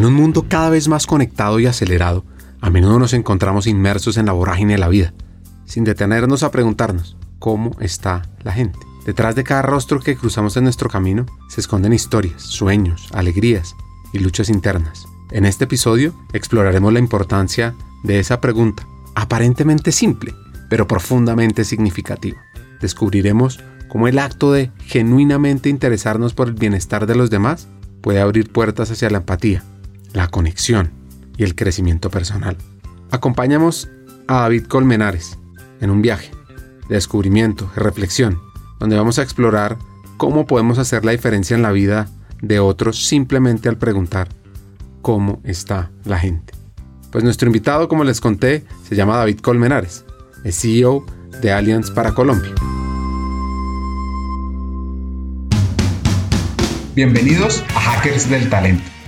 En un mundo cada vez más conectado y acelerado, a menudo nos encontramos inmersos en la vorágine de la vida, sin detenernos a preguntarnos cómo está la gente. Detrás de cada rostro que cruzamos en nuestro camino se esconden historias, sueños, alegrías y luchas internas. En este episodio exploraremos la importancia de esa pregunta, aparentemente simple, pero profundamente significativa. Descubriremos cómo el acto de genuinamente interesarnos por el bienestar de los demás puede abrir puertas hacia la empatía, la conexión y el crecimiento personal. Acompañamos a David Colmenares en un viaje de descubrimiento y reflexión, donde vamos a explorar cómo podemos hacer la diferencia en la vida de otros simplemente al preguntar cómo está la gente. Pues nuestro invitado, como les conté, se llama David Colmenares, es CEO de Allianz para Colombia. Bienvenidos a Hackers del Talento,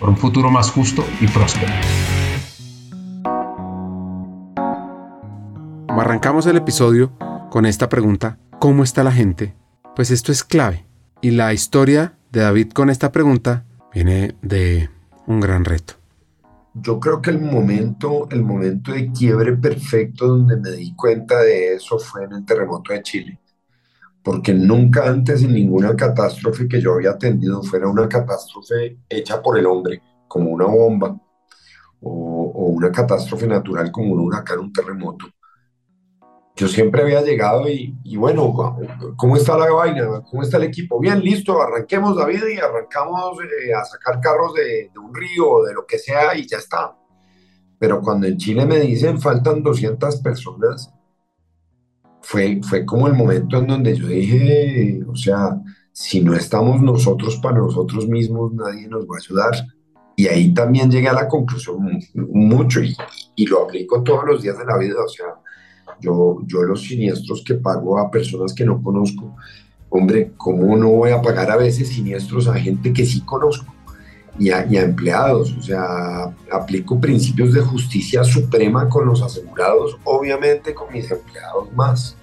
por un futuro más justo y próspero. Arrancamos el episodio con esta pregunta, ¿cómo está la gente? Pues esto es clave. Y la historia de David con esta pregunta viene de un gran reto. Yo creo que el momento, el momento de quiebre perfecto donde me di cuenta de eso fue en el terremoto de Chile porque nunca antes en ninguna catástrofe que yo había atendido fuera una catástrofe hecha por el hombre, como una bomba, o, una catástrofe natural como un huracán, un terremoto. Yo siempre había llegado y, bueno, ¿cómo está la vaina? ¿Cómo está el equipo? Bien, listo, arranquemos David y arrancamos eh, a sacar carros de, de un río o de lo que sea y ya está. Pero cuando en Chile me dicen faltan 200 personas, fue, fue como el momento en donde yo dije, o sea, si no estamos nosotros para nosotros mismos, nadie nos va a ayudar. Y ahí también llegué a la conclusión mucho y, lo aplico todos los días de la vida. O sea, yo, yo los siniestros que pago a personas que no conozco, hombre, ¿cómo no voy a pagar a veces siniestros a gente que sí conozco? Y a, empleados. O sea, aplico principios de justicia suprema con los asegurados, obviamente con mis empleados más.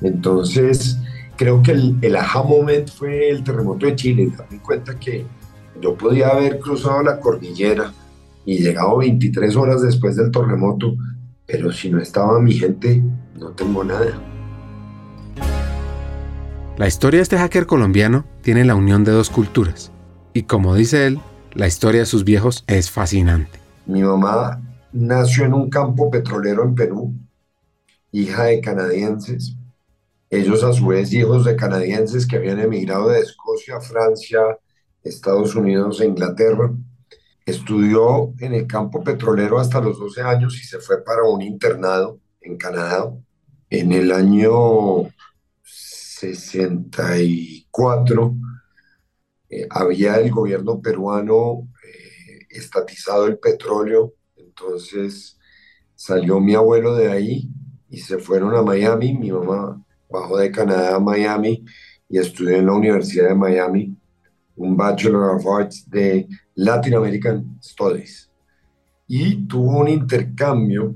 Entonces, creo que el, el aha moment fue el terremoto de Chile. Me cuenta que yo podía haber cruzado la cordillera y llegado 23 horas después del terremoto, pero si no estaba mi gente, no tengo nada. La historia de este hacker colombiano tiene la unión de dos culturas. Y como dice él, la historia de sus viejos es fascinante. Mi mamá nació en un campo petrolero en Perú, hija de canadienses, ellos a su vez hijos de canadienses que habían emigrado de Escocia, Francia, Estados Unidos e Inglaterra. Estudió en el campo petrolero hasta los 12 años y se fue para un internado en Canadá. En el año 64 eh, había el gobierno peruano eh, estatizado el petróleo, entonces salió mi abuelo de ahí y se fueron a Miami. Mi mamá bajó de Canadá a Miami y estudió en la Universidad de Miami un Bachelor of Arts de Latin American Studies. Y tuvo un intercambio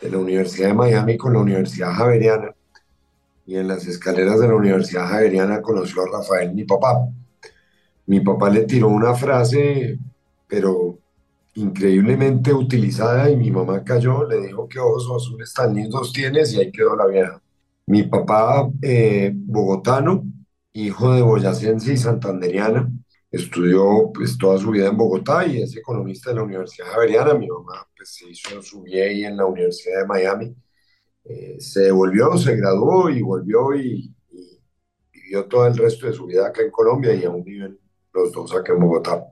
de la Universidad de Miami con la Universidad Javeriana. Y en las escaleras de la Universidad Javeriana conoció a Rafael, mi papá. Mi papá le tiró una frase, pero increíblemente utilizada, y mi mamá cayó, le dijo que ojos azules tan lindos tienes, y ahí quedó la vieja. Mi papá, eh, bogotano, hijo de boyacense y santanderiana, estudió pues toda su vida en Bogotá y es economista de la Universidad Javeriana. Mi mamá pues se hizo su BA en la Universidad de Miami, Eh, se devolvió, se graduó y volvió y, y, vivió todo el resto de su vida acá en Colombia y aún viven los dos acá en Bogotá.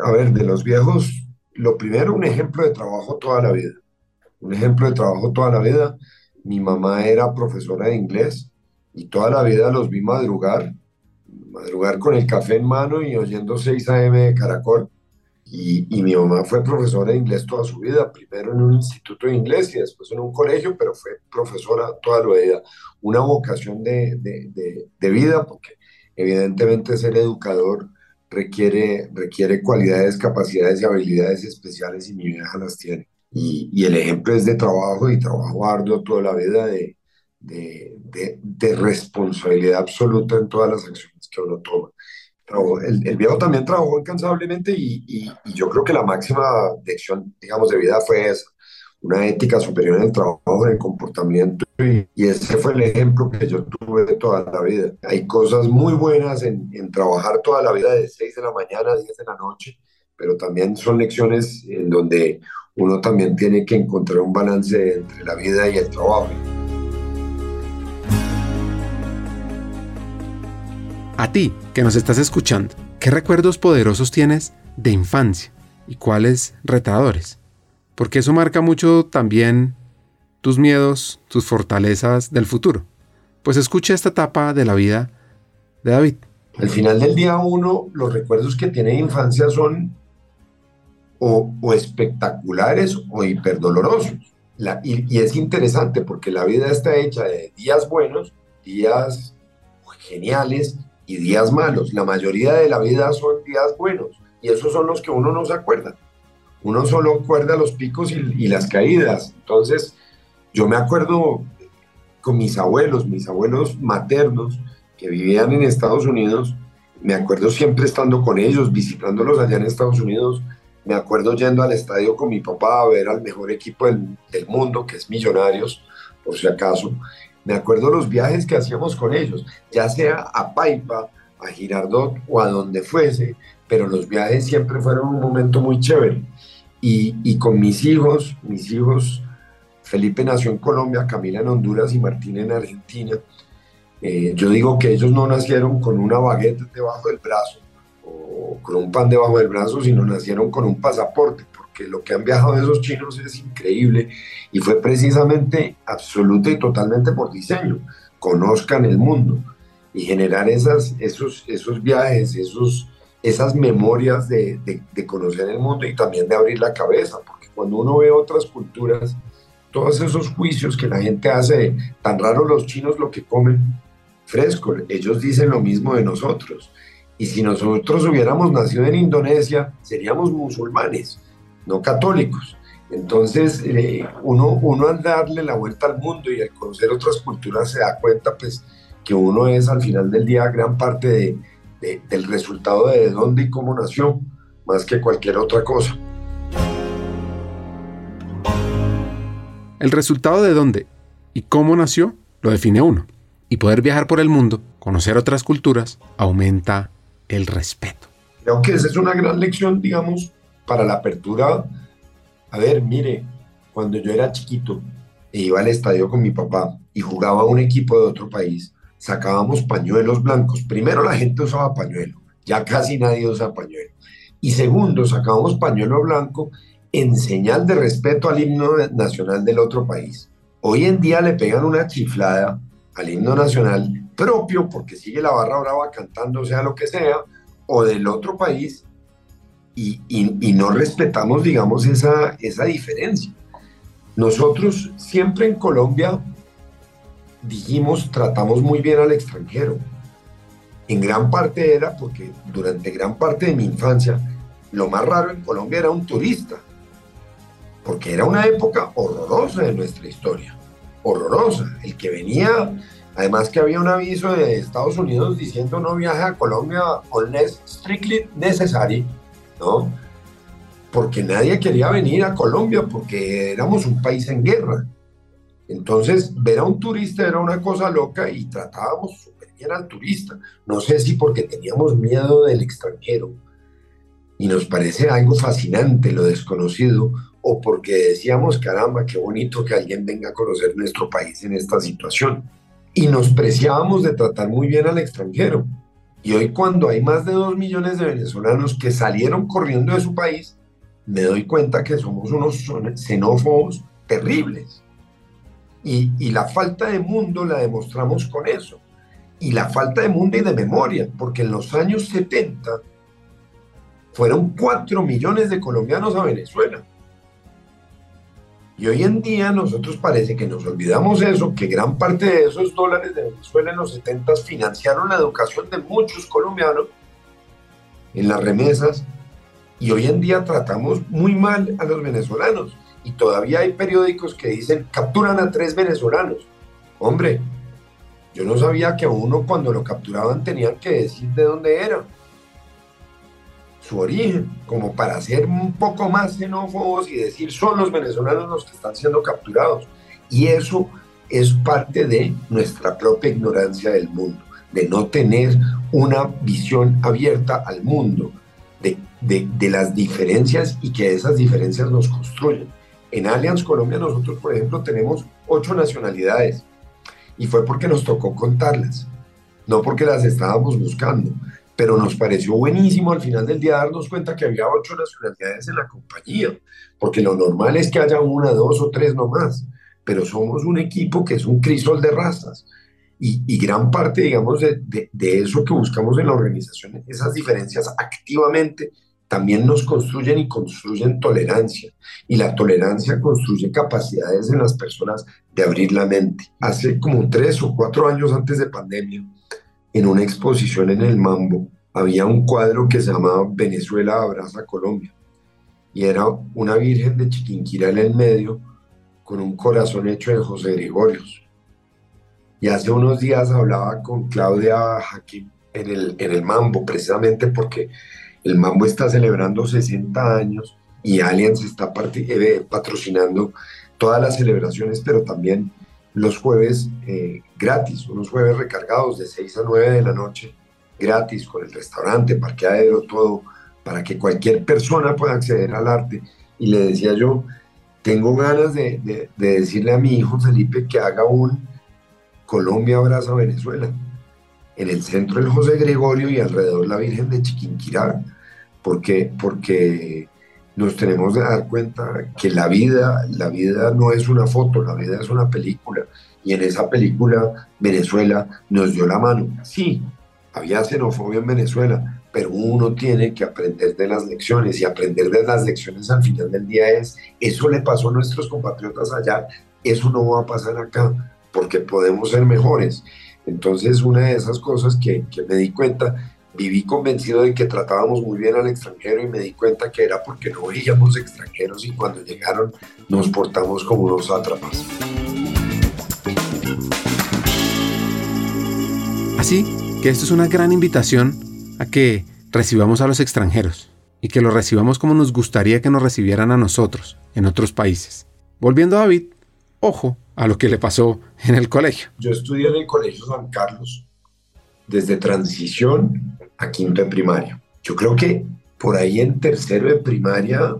A ver, de los viejos, lo primero, un ejemplo de trabajo toda la vida. Un ejemplo de trabajo toda la vida. Mi mamá era profesora de inglés y toda la vida los vi madrugar, madrugar con el café en mano y oyendo 6 AM de Caracol. Y, y, mi mamá fue profesora de inglés toda su vida, primero en un instituto de inglés y después en un colegio, pero fue profesora toda la vida. Una vocación de, de, de, de vida, porque evidentemente ser educador requiere, requiere cualidades, capacidades y habilidades especiales y mi vieja las tiene. Y, y, el ejemplo es de trabajo y trabajo arduo toda la vida, de, de, de, responsabilidad absoluta en todas las acciones que uno toma. El, el viejo también trabajó incansablemente y, y, y, yo creo que la máxima lección, digamos, de vida fue esa, una ética superior en el trabajo, en el comportamiento y, ese fue el ejemplo que yo tuve toda la vida. Hay cosas muy buenas en, en trabajar toda la vida de 6 de la mañana a 10 de la noche, pero también son lecciones en donde uno también tiene que encontrar un balance entre la vida y el trabajo. A ti, que nos estás escuchando, ¿qué recuerdos poderosos tienes de infancia y cuáles retadores? Porque eso marca mucho también tus miedos, tus fortalezas del futuro. Pues escucha esta etapa de la vida de David. Al final del día uno, los recuerdos que tiene de infancia son o, espectaculares o hiperdolorosos. Y, y es interesante porque la vida está hecha de días buenos, días geniales y días malos. La mayoría de la vida son días buenos y esos son los que uno no se acuerda. Uno solo acuerda los picos y, y, las caídas. Entonces, yo me acuerdo con mis abuelos, mis abuelos maternos que vivían en Estados Unidos, me acuerdo siempre estando con ellos, visitándolos allá en Estados Unidos. Me acuerdo yendo al estadio con mi papá a ver al mejor equipo del, del mundo, que es Millonarios, por si acaso. Me acuerdo los viajes que hacíamos con ellos, ya sea a Paipa, a Girardot o a donde fuese, pero los viajes siempre fueron un momento muy chévere. Y, con mis hijos, mis hijos, Felipe nació en Colombia, Camila en Honduras y Martín en Argentina. Eh, yo digo que ellos no nacieron con una baguette debajo del brazo o con un pan debajo del brazo, sino nacieron con un pasaporte, que lo que han viajado esos chinos es increíble y fue precisamente absoluta y totalmente por diseño. Conozcan el mundo y generar esas, esos, esos viajes, esos, esas memorias de, de, conocer el mundo y también de abrir la cabeza, porque cuando uno ve otras culturas, todos esos juicios que la gente hace, tan raro los chinos lo que comen fresco, ellos dicen lo mismo de nosotros. Y si nosotros hubiéramos nacido en Indonesia, seríamos musulmanes no católicos. Entonces, eh, uno, uno al darle la vuelta al mundo y al conocer otras culturas se da cuenta pues que uno es al final del día gran parte de, de, del resultado de dónde y cómo nació, más que cualquier otra cosa. El resultado de dónde y cómo nació lo define uno. Y poder viajar por el mundo, conocer otras culturas, aumenta el respeto. Creo que esa es una gran lección, digamos, para la apertura, a ver, mire, cuando yo era chiquito e iba al estadio con mi papá y jugaba un equipo de otro país, sacábamos pañuelos blancos. Primero la gente usaba pañuelo, ya casi nadie usa pañuelo. Y segundo, sacábamos pañuelo blanco en señal de respeto al himno nacional del otro país. Hoy en día le pegan una chiflada al himno nacional propio porque sigue la barra brava cantando sea lo que sea, o del otro país y, y, no respetamos, digamos, esa, esa diferencia. Nosotros siempre en Colombia dijimos, tratamos muy bien al extranjero. En gran parte era porque durante gran parte de mi infancia, lo más raro en Colombia era un turista, porque era una época horrorosa de nuestra historia, horrorosa. El que venía, además que había un aviso de Estados Unidos diciendo no viaje a Colombia unless strictly necessary, ¿no? Porque nadie quería venir a Colombia porque éramos un país en guerra. Entonces, ver a un turista era una cosa loca y tratábamos súper bien al turista. No sé si porque teníamos miedo del extranjero y nos parece algo fascinante lo desconocido, o porque decíamos, caramba, qué bonito que alguien venga a conocer nuestro país en esta situación. Y nos preciábamos de tratar muy bien al extranjero. Y hoy cuando hay más de dos millones de venezolanos que salieron corriendo de su país, me doy cuenta que somos unos xenófobos terribles. Y, la falta de mundo la demostramos con eso. Y la falta de mundo y de memoria, porque en los años 70 fueron cuatro millones de colombianos a Venezuela. Y hoy en día nosotros parece que nos olvidamos eso, que gran parte de esos dólares de Venezuela en los 70 financiaron la educación de muchos colombianos en las remesas y hoy en día tratamos muy mal a los venezolanos y todavía hay periódicos que dicen capturan a tres venezolanos. Hombre, yo no sabía que uno cuando lo capturaban tenían que decir de dónde era su origen, como para ser un poco más xenófobos y decir son los venezolanos los que están siendo capturados. Y eso es parte de nuestra propia ignorancia del mundo, de no tener una visión abierta al mundo, de, de, de las diferencias y que esas diferencias nos construyen. En Allianz Colombia nosotros, por ejemplo, tenemos ocho nacionalidades y fue porque nos tocó contarlas, no porque las estábamos buscando pero nos pareció buenísimo al final del día darnos cuenta que había ocho nacionalidades en la compañía, porque lo normal es que haya una, dos o tres nomás, pero somos un equipo que es un crisol de razas. Y, gran parte, digamos, de, de, eso que buscamos en la organización, esas diferencias activamente, también nos construyen y construyen tolerancia. Y la tolerancia construye capacidades en las personas de abrir la mente. Hace como tres o cuatro años antes de pandemia, en una exposición en el Mambo había un cuadro que se llamaba Venezuela abraza Colombia y era una virgen de Chiquinquirá en el medio con un corazón hecho de José Gregorios. Y hace unos días hablaba con Claudia Jaquín en el, en el Mambo, precisamente porque el Mambo está celebrando 60 años y Allianz está eh, patrocinando todas las celebraciones, pero también los jueves eh, gratis, unos jueves recargados de 6 a 9 de la noche, gratis, con el restaurante, parqueadero, todo, para que cualquier persona pueda acceder al arte. Y le decía yo, tengo ganas de, decirle a mi hijo Felipe que haga un Colombia abraza Venezuela, en el centro el José Gregorio y alrededor la Virgen de Chiquinquirá, porque, porque nos tenemos que dar cuenta que la vida, la vida no es una foto, la vida es una película. Y en esa película Venezuela nos dio la mano. Sí, había xenofobia en Venezuela, pero uno tiene que aprender de las lecciones y aprender de las lecciones al final del día es, eso le pasó a nuestros compatriotas allá, eso no va a pasar acá, porque podemos ser mejores. Entonces, una de esas cosas que, que me di cuenta viví convencido de que tratábamos muy bien al extranjero y me di cuenta que era porque no veíamos extranjeros y cuando llegaron nos portamos como unos atrapas. Así que esto es una gran invitación a que recibamos a los extranjeros y que los recibamos como nos gustaría que nos recibieran a nosotros en otros países. Volviendo a David, ojo a lo que le pasó en el colegio. Yo estudié en el Colegio San Carlos desde transición a quinto de primaria. Yo creo que por ahí en tercero de primaria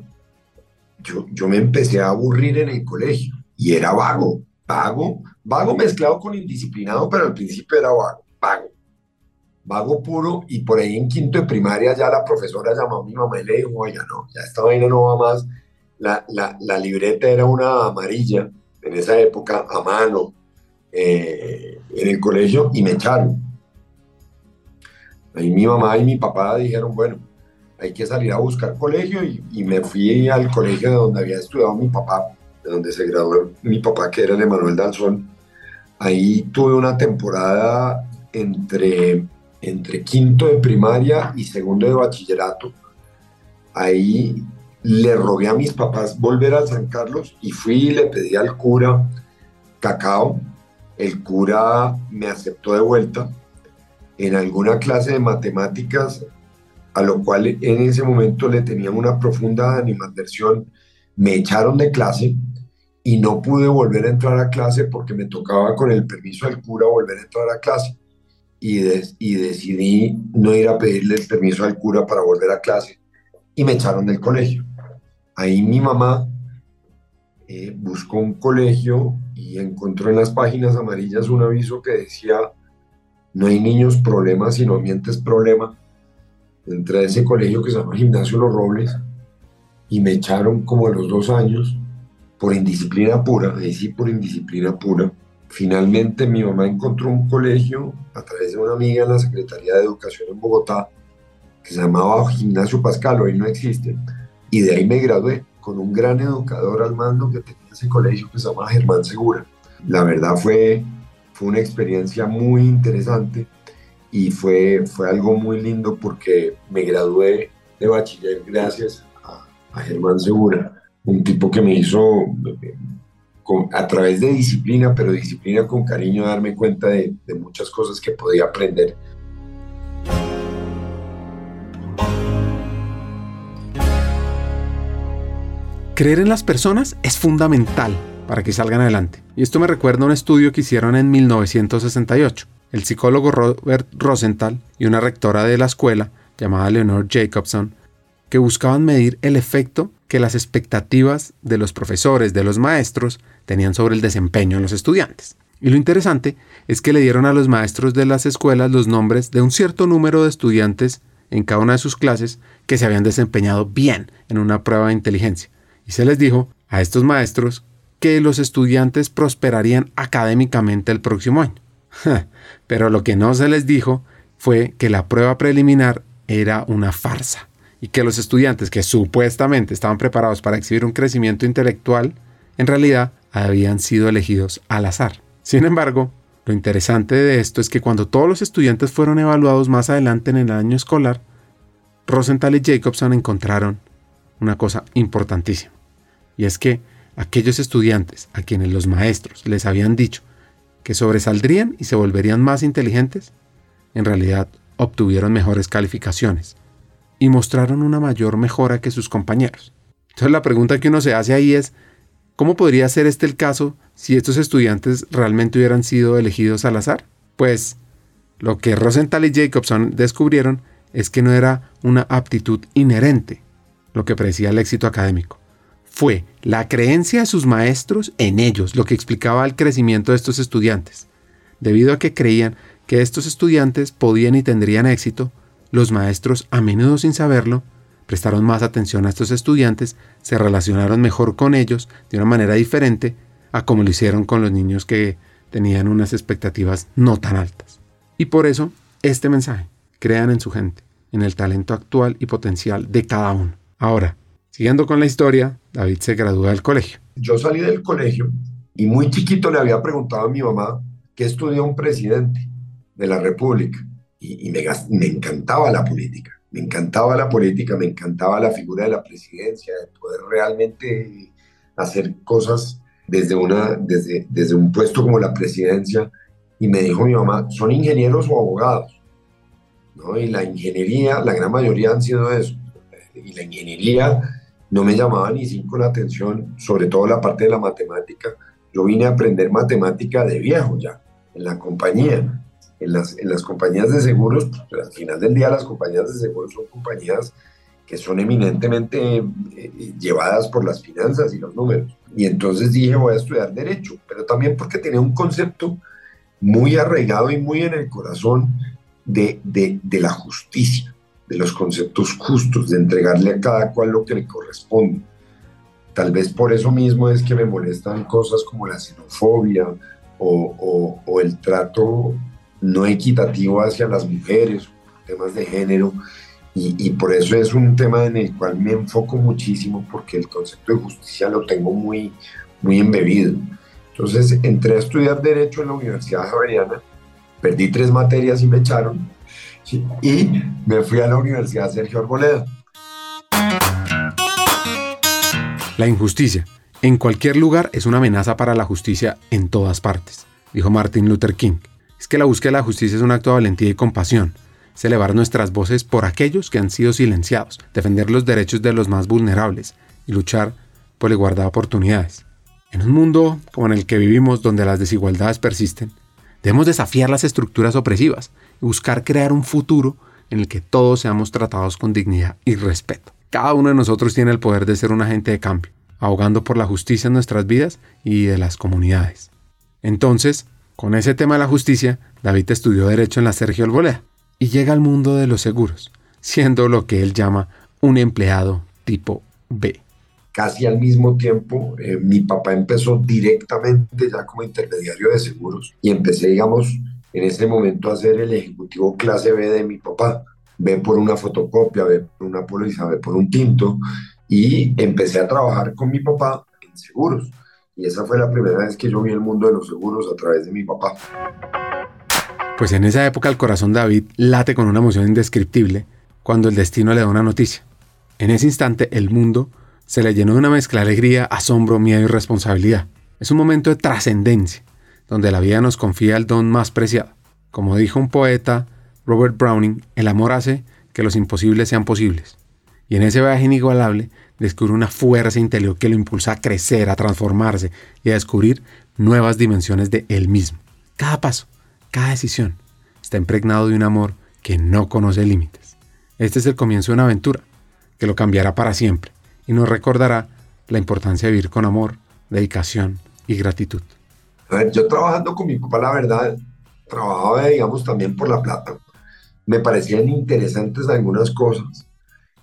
yo, yo me empecé a aburrir en el colegio y era vago, vago, vago mezclado con indisciplinado, pero al principio era vago, vago, vago puro y por ahí en quinto de primaria ya la profesora llamó a mi mamá y le dijo, oiga, no, ya esta vaina no va más, la, la, la libreta era una amarilla en esa época a mano eh, en el colegio y me echaron Ahí mi mamá y mi papá dijeron, bueno, hay que salir a buscar colegio y, me fui al colegio de donde había estudiado mi papá, de donde se graduó mi papá, que era el Emanuel Dalzón. Ahí tuve una temporada entre, entre quinto de primaria y segundo de bachillerato. Ahí le rogué a mis papás volver a San Carlos y fui y le pedí al cura cacao. El cura me aceptó de vuelta en alguna clase de matemáticas, a lo cual en ese momento le tenía una profunda animadversión, me echaron de clase y no pude volver a entrar a clase porque me tocaba con el permiso del cura volver a entrar a clase. Y, y decidí no ir a pedirle el permiso al cura para volver a clase y me echaron del colegio. Ahí mi mamá eh, buscó un colegio y encontró en las páginas amarillas un aviso que decía, no hay niños problemas, sino ambientes problema. Entré a ese colegio que se llama Gimnasio Los Robles y me echaron como a los dos años por indisciplina pura, ahí sí por indisciplina pura. Finalmente mi mamá encontró un colegio a través de una amiga en la Secretaría de Educación en Bogotá que se llamaba Gimnasio Pascal, hoy no existe, y de ahí me gradué con un gran educador al mando que tenía ese colegio que se llama Germán Segura. La verdad fue, fue una experiencia muy interesante y fue, fue algo muy lindo porque me gradué de bachiller gracias a, a Germán Segura, un tipo que me hizo con, a través de disciplina, pero disciplina con cariño, darme cuenta de, de muchas cosas que podía aprender Creer en las personas es fundamental para que salgan adelante. Y esto me recuerda a un estudio que hicieron en 1968. El psicólogo Robert Rosenthal y una rectora de la escuela llamada Leonore Jacobson, que buscaban medir el efecto que las expectativas de los profesores, de los maestros, tenían sobre el desempeño de los estudiantes. Y lo interesante es que le dieron a los maestros de las escuelas los nombres de un cierto número de estudiantes en cada una de sus clases que se habían desempeñado bien en una prueba de inteligencia y se les dijo a estos maestros que los estudiantes prosperarían académicamente el próximo año. Pero lo que no se les dijo fue que la prueba preliminar era una farsa y que los estudiantes que supuestamente estaban preparados para exhibir un crecimiento intelectual, en realidad habían sido elegidos al azar. Sin embargo, lo interesante de esto es que cuando todos los estudiantes fueron evaluados más adelante en el año escolar, Rosenthal y Jacobson encontraron una cosa importantísima. Y es que aquellos estudiantes a quienes los maestros les habían dicho que sobresaldrían y se volverían más inteligentes, en realidad obtuvieron mejores calificaciones y mostraron una mayor mejora que sus compañeros. Entonces la pregunta que uno se hace ahí es, ¿cómo podría ser este el caso si estos estudiantes realmente hubieran sido elegidos al azar? Pues lo que Rosenthal y Jacobson descubrieron es que no era una aptitud inherente lo que predecía el éxito académico, fue la creencia de sus maestros en ellos lo que explicaba el crecimiento de estos estudiantes. Debido a que creían que estos estudiantes podían y tendrían éxito, los maestros, a menudo sin saberlo, prestaron más atención a estos estudiantes, se relacionaron mejor con ellos de una manera diferente a como lo hicieron con los niños que tenían unas expectativas no tan altas. Y por eso, este mensaje, crean en su gente, en el talento actual y potencial de cada uno. Ahora, Siguiendo con la historia, David se gradúa del colegio. Yo salí del colegio y muy chiquito le había preguntado a mi mamá qué estudió un presidente de la República. Y, me, me encantaba la política, me encantaba la política, me encantaba la figura de la presidencia, de poder realmente hacer cosas desde, una, desde, desde un puesto como la presidencia. Y me dijo mi mamá, son ingenieros o abogados. ¿no? Y la ingeniería, la gran mayoría han sido eso. Y la ingeniería no me llamaba ni cinco la atención, sobre todo la parte de la matemática. Yo vine a aprender matemática de viejo ya, en la compañía. En las, en las compañías de seguros, pues, al final del día las compañías de seguros son compañías que son eminentemente eh, llevadas por las finanzas y los números. Y entonces dije, voy a estudiar derecho, pero también porque tenía un concepto muy arraigado y muy en el corazón de, de, de la justicia de los conceptos justos, de entregarle a cada cual lo que le corresponde. Tal vez por eso mismo es que me molestan cosas como la xenofobia o, el trato no equitativo hacia las mujeres, temas de género, y, por eso es un tema en el cual me enfoco muchísimo porque el concepto de justicia lo tengo muy, muy embebido. Entonces entré a estudiar Derecho en la Universidad Javeriana, perdí tres materias y me echaron, y me fui a la Universidad Sergio Arboleda. La injusticia en cualquier lugar es una amenaza para la justicia en todas partes, dijo Martin Luther King. Es que la búsqueda de la justicia es un acto de valentía y compasión. Es elevar nuestras voces por aquellos que han sido silenciados, defender los derechos de los más vulnerables y luchar por la igualdad de oportunidades. En un mundo como en el que vivimos, donde las desigualdades persisten, debemos desafiar las estructuras opresivas buscar crear un futuro en el que todos seamos tratados con dignidad y respeto. Cada uno de nosotros tiene el poder de ser un agente de cambio. abogando por la justicia en nuestras vidas y de las comunidades. Entonces, con ese tema de la justicia, David estudió Derecho en la Sergio Albolea y llega al mundo de los seguros, siendo lo que él llama un empleado tipo B. Casi al mismo tiempo, eh, mi papá empezó directamente ya como intermediario de seguros y empecé, digamos, en ese momento a ser el ejecutivo clase B de mi papá. B por una fotocopia, B por una póliza, B por un tinto y empecé a trabajar con mi papá en seguros. Y esa fue la primera vez que yo vi el mundo de los seguros a través de mi papá. Pues en esa época el corazón de David late con una emoción indescriptible cuando el destino le da una noticia. En ese instante el mundo se le llenó de una mezcla de alegría, asombro, miedo y responsabilidad. Es un momento de trascendencia, donde la vida nos confía el don más preciado. Como dijo un poeta, Robert Browning, el amor hace que los imposibles sean posibles. Y en ese viaje inigualable descubre una fuerza interior que lo impulsa a crecer, a transformarse y a descubrir nuevas dimensiones de él mismo. Cada paso, cada decisión está impregnado de un amor que no conoce límites. Este es el comienzo de una aventura que lo cambiará para siempre y nos recordará la importancia de vivir con amor, dedicación y gratitud. A ver, yo trabajando con mi papá, la verdad, trabajaba, digamos, también por la plata. Me parecían interesantes algunas cosas,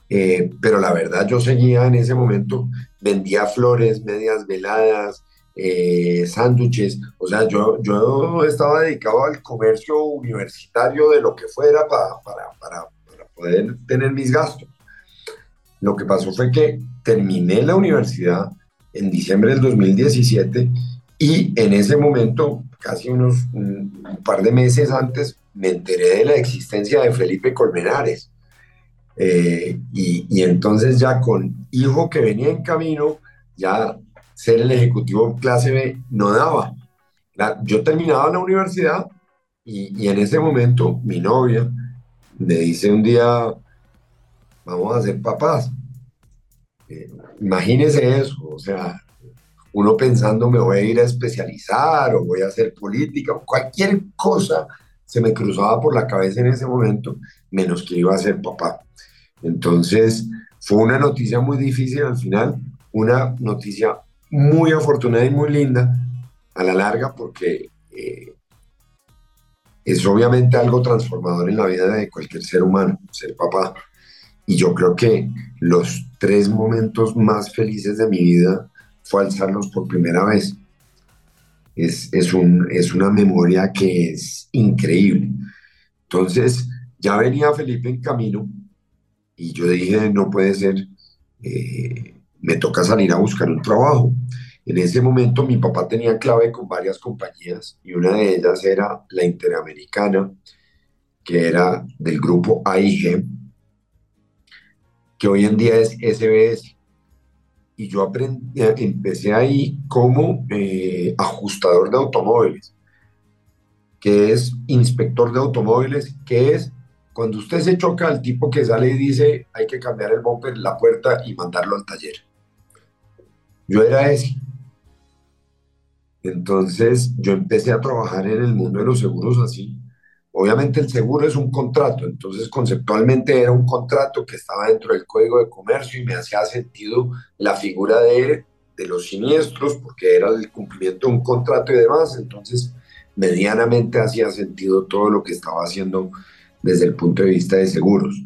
eh, pero la verdad yo seguía en ese momento, vendía flores, medias veladas, eh, sándwiches, o sea, yo, yo estaba dedicado al comercio universitario de lo que fuera para, para, para, poder tener mis gastos. Lo que pasó fue que terminé la universidad en diciembre del 2017 y en ese momento, casi unos un, par de meses antes, me enteré de la existencia de Felipe Colmenares. Eh, y, entonces ya con hijo que venía en camino, ya ser el ejecutivo clase B no daba. yo terminaba la universidad y, en ese momento mi novia me dice un día, vamos a ser papás. Eh, imagínese eso, o sea, uno pensando me voy a ir a especializar o voy a hacer política, o cualquier cosa se me cruzaba por la cabeza en ese momento, menos que iba a ser papá. Entonces, fue una noticia muy difícil al final, una noticia muy afortunada y muy linda a la larga porque eh, es obviamente algo transformador en la vida de cualquier ser humano, ser papá. Y yo creo que los tres momentos más felices de mi vida fue alzarlos por primera vez. Es, es, un, es una memoria que es increíble. Entonces, ya venía Felipe en camino y yo dije, no puede ser, eh, me toca salir a buscar un trabajo. En ese momento mi papá tenía clave con varias compañías y una de ellas era la Interamericana, que era del grupo AIG, que hoy en día es SBS. Y yo aprendí, empecé ahí como eh, ajustador de automóviles, que es inspector de automóviles, que es cuando usted se choca al tipo que sale y dice hay que cambiar el bumper, la puerta y mandarlo al taller. Yo era ese. Entonces yo empecé a trabajar en el mundo de los seguros así. Obviamente el seguro es un contrato, entonces conceptualmente era un contrato que estaba dentro del código de comercio y me hacía sentido la figura de, de los siniestros porque era el cumplimiento de un contrato y demás, entonces medianamente hacía sentido todo lo que estaba haciendo desde el punto de vista de seguros.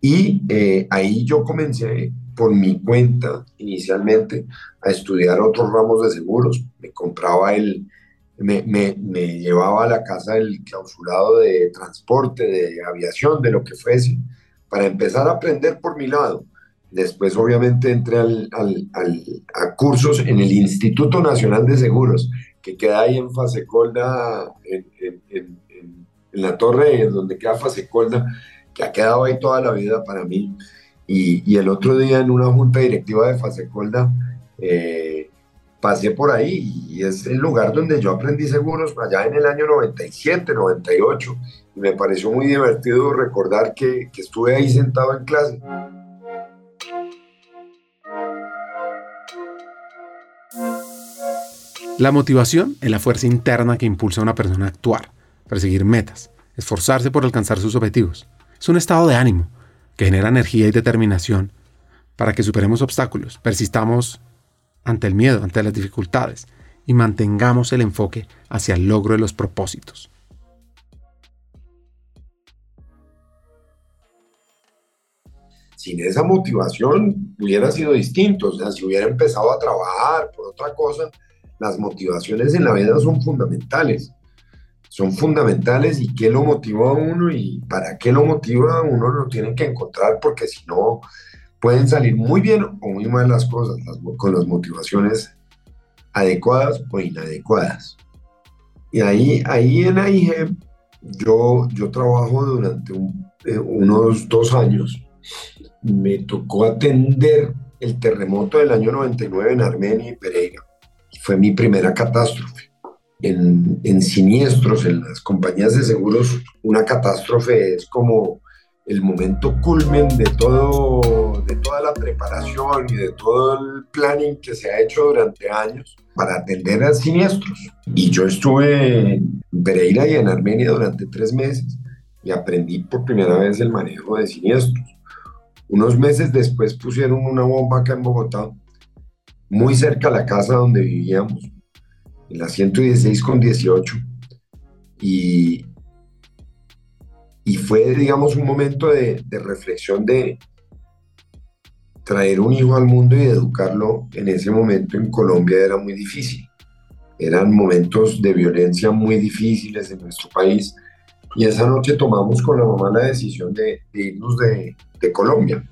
Y eh, ahí yo comencé por mi cuenta inicialmente a estudiar otros ramos de seguros. Me compraba el, me, llevaba a la casa el clausurado de transporte, de aviación, de lo que fuese, para empezar a aprender por mi lado. Después obviamente entré al, al, al, a cursos en el Instituto Nacional de Seguros, que queda ahí en Fasecolda, en, en la torre en donde queda Fasecolda, que ha quedado ahí toda la vida para mí. Y, y el otro día en una junta directiva de Fasecolda, eh, pasé por ahí y es el lugar donde yo aprendí seguros allá en el año 97, 98. Y me pareció muy divertido recordar que, que estuve ahí sentado en clase. La motivación es la fuerza interna que impulsa a una persona a actuar, perseguir metas, esforzarse por alcanzar sus objetivos. Es un estado de ánimo que genera energía y determinación para que superemos obstáculos, persistamos ante el miedo, ante las dificultades y mantengamos el enfoque hacia el logro de los propósitos. sin esa motivación hubiera sido distinto. O sea, si hubiera empezado a trabajar por otra cosa, las motivaciones en la vida son fundamentales. Son fundamentales y qué lo motiva a uno y para qué lo motiva uno lo tiene que encontrar porque si no pueden salir muy bien o muy mal las cosas con las motivaciones adecuadas o inadecuadas. Y ahí, ahí en AIG yo, yo trabajo durante eh, unos dos años me tocó atender el terremoto del año 99 en Armenia y Pereira. Fue mi primera catástrofe. En, en, siniestros, en las compañías de seguros, una catástrofe es como el momento culmen de, todo, de toda la preparación y de todo el planning que se ha hecho durante años para atender a siniestros. Y yo estuve en Pereira y en Armenia durante tres meses y aprendí por primera vez el manejo de siniestros. Unos meses después pusieron una bomba acá en Bogotá, muy cerca a la casa donde vivíamos, en la 116 con 18. Y, y fue, digamos, un momento de, reflexión de traer un hijo al mundo y educarlo en ese momento en Colombia era muy difícil. Eran momentos de violencia muy difíciles en nuestro país. Y esa noche tomamos con la mamá la decisión de, de irnos de, de Colombia.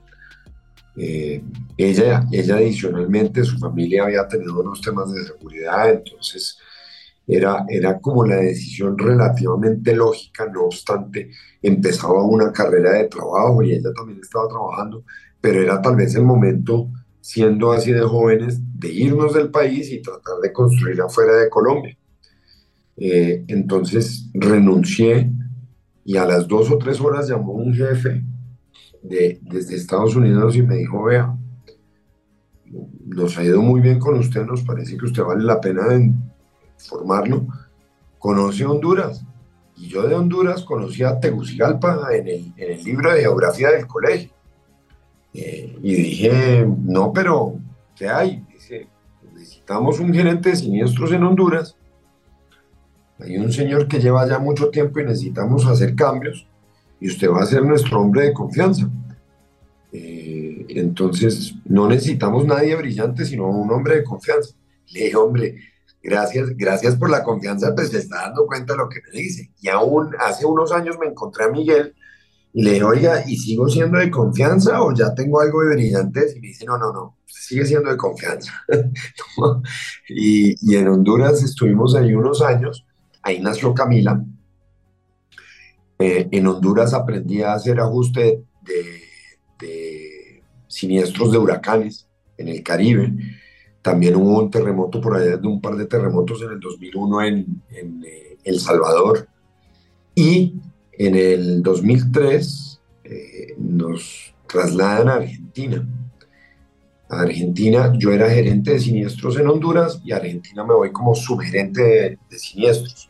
Eh, ella, ella adicionalmente, su familia había tenido unos temas de seguridad, entonces era, era como la decisión relativamente lógica, no obstante, empezaba una carrera de trabajo y ella también estaba trabajando, pero era tal vez el momento, siendo así de jóvenes, de irnos del país y tratar de construir afuera de Colombia. Eh, entonces renuncié y a las dos o tres horas llamó un jefe desde Estados Unidos y me dijo, vea, nos ha ido muy bien con usted, nos parece que usted vale la pena formarlo. Conoce Honduras. Y yo de Honduras conocí a Tegucigalpa en el, en el libro de geografía del colegio. Eh, y dije, no, pero ¿qué hay? Necesitamos un gerente de siniestros en Honduras. Hay un señor que lleva ya mucho tiempo y necesitamos hacer cambios y usted va a ser nuestro hombre de confianza. Eh, entonces, no necesitamos nadie brillante, sino un hombre de confianza. Le dije, hombre, gracias, gracias por la confianza, pues se está dando cuenta de lo que me dice. Y aún hace unos años me encontré a Miguel y le dije, oiga, ¿y sigo siendo de confianza o ya tengo algo de brillante? Y me dice, no, no, no, sigue siendo de confianza. y, y en Honduras estuvimos ahí unos años, ahí nació Camila, eh, en Honduras aprendí a hacer ajuste de, siniestros de huracanes en el Caribe. También hubo un terremoto por allá, de un par de terremotos en el 2001 en, eh, El Salvador. Y en el 2003 eh, nos trasladan a Argentina. A Argentina, yo era gerente de siniestros en Honduras y a Argentina me voy como subgerente de siniestros.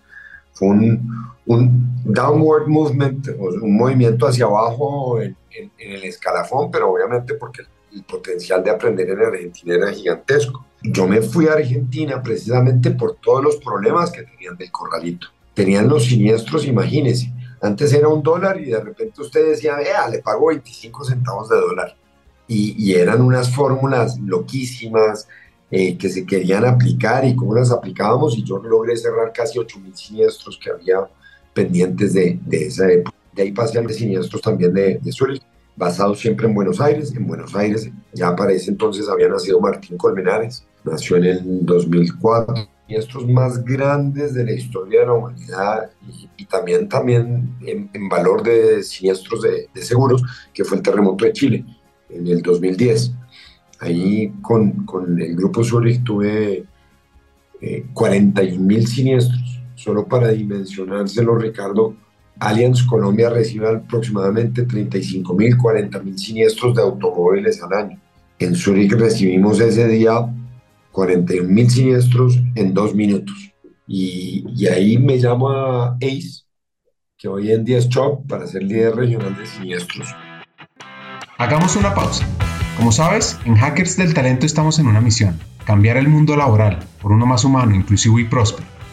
Fue un, downward movement, un movimiento hacia abajo en, el escalafón, pero obviamente porque el, potencial de aprender en Argentina era gigantesco. Yo me fui a Argentina precisamente por todos los problemas que tenían del corralito. Tenían los siniestros, imagínense. Antes era un dólar y de repente usted decía, vea, le pago 25 centavos de dólar. Y, y eran unas fórmulas loquísimas, eh, que se querían aplicar y cómo las aplicábamos y yo logré cerrar casi 8.000 siniestros que había pendientes de, de esa época. De ahí pasé al siniestros también de, de Zurich, basado siempre en Buenos Aires. En Buenos Aires ya para entonces había nacido Martín Colmenares, nació en el 2004. Siniestros más grandes de la historia de la humanidad y, también, también en, valor de siniestros de, de seguros, que fue el terremoto de Chile en el 2010 Ahí con, con el grupo Zurich tuve eh, 41 mil siniestros. Solo para dimensionárselo, Ricardo, Allianz Colombia recibe aproximadamente 35 mil, 40 mil siniestros de automóviles al año. En Zurich recibimos ese día 41 mil siniestros en dos minutos. Y, y, ahí me llama ACE, que hoy en día es CHOP, para ser líder regional de siniestros. Hagamos una pausa. Como sabes, en Hackers del Talento estamos en una misión cambiar el mundo laboral por uno más humano, inclusivo y próspero.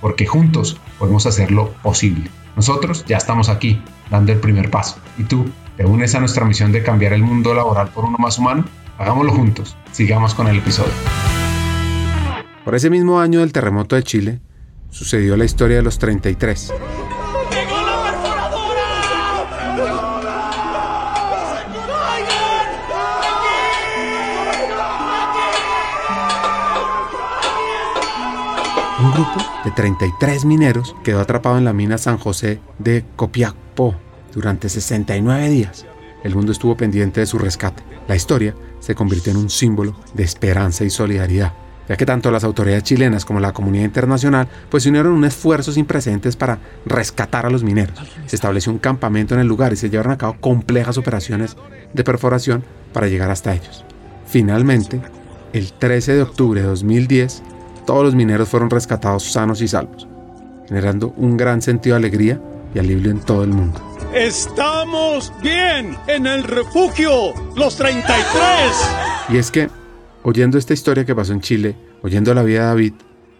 porque juntos podemos hacerlo posible. Nosotros ya estamos aquí, dando el primer paso. ¿Y tú? ¿Te unes a nuestra misión de cambiar el mundo laboral por uno más humano? Hagámoslo juntos. Sigamos con el episodio. Por ese mismo año del terremoto de Chile, sucedió la historia de los 33. Grupo de 33 mineros quedó atrapado en la mina San José de Copiapó durante 69 días. El mundo estuvo pendiente de su rescate. La historia se convirtió en un símbolo de esperanza y solidaridad, ya que tanto las autoridades chilenas como la comunidad internacional pues se unieron un esfuerzo sin precedentes para rescatar a los mineros. Se estableció un campamento en el lugar y se llevaron a cabo complejas operaciones de perforación para llegar hasta ellos. Finalmente, el 13 de octubre de 2010, todos los mineros fueron rescatados sanos y salvos, generando un gran sentido de alegría y alivio en todo el mundo. Estamos bien en el refugio, los 33. Y es que, oyendo esta historia que pasó en Chile, oyendo la vida de David,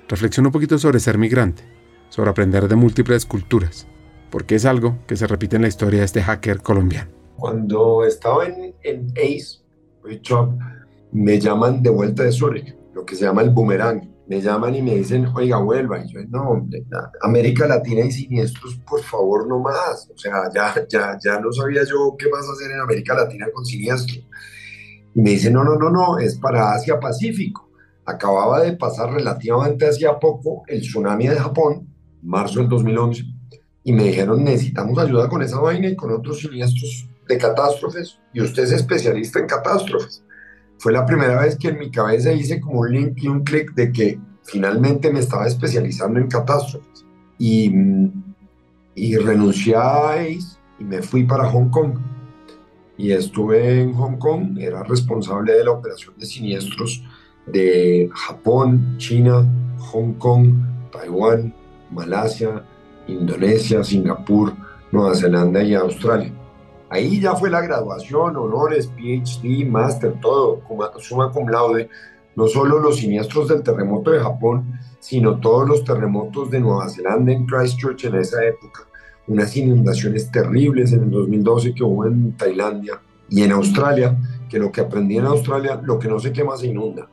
reflexiono un poquito sobre ser migrante, sobre aprender de múltiples culturas, porque es algo que se repite en la historia de este hacker colombiano. Cuando estaba en, en ACE, me llaman de vuelta de Zurich, lo que se llama el boomerang me llaman y me dicen, oiga, vuelva. Y yo, no, América Latina y siniestros, por favor, no más. O sea, ya, ya, ya no sabía yo qué más hacer en América Latina con siniestros. Y me dicen, no, no, no, no, es para Asia Pacífico. Acababa de pasar relativamente hacía poco el tsunami de Japón, marzo del 2011, y me dijeron, necesitamos ayuda con esa vaina y con otros siniestros de catástrofes, y usted es especialista en catástrofes fue la primera vez que en mi cabeza hice como un link y un clic de que finalmente me estaba especializando en catástrofes. Y, y renuncié a y me fui para Hong Kong. Y estuve en Hong Kong, era responsable de la operación de siniestros de Japón, China, Hong Kong, Taiwán, Malasia, Indonesia, Singapur, Nueva Zelanda y Australia. Ahí ya fue la graduación, honores, PhD, máster, todo, suma cum laude. No solo los siniestros del terremoto de Japón, sino todos los terremotos de Nueva Zelanda en Christchurch en esa época. Unas inundaciones terribles en el 2012 que hubo en Tailandia y en Australia, que lo que aprendí en Australia, lo que no se quema se inunda.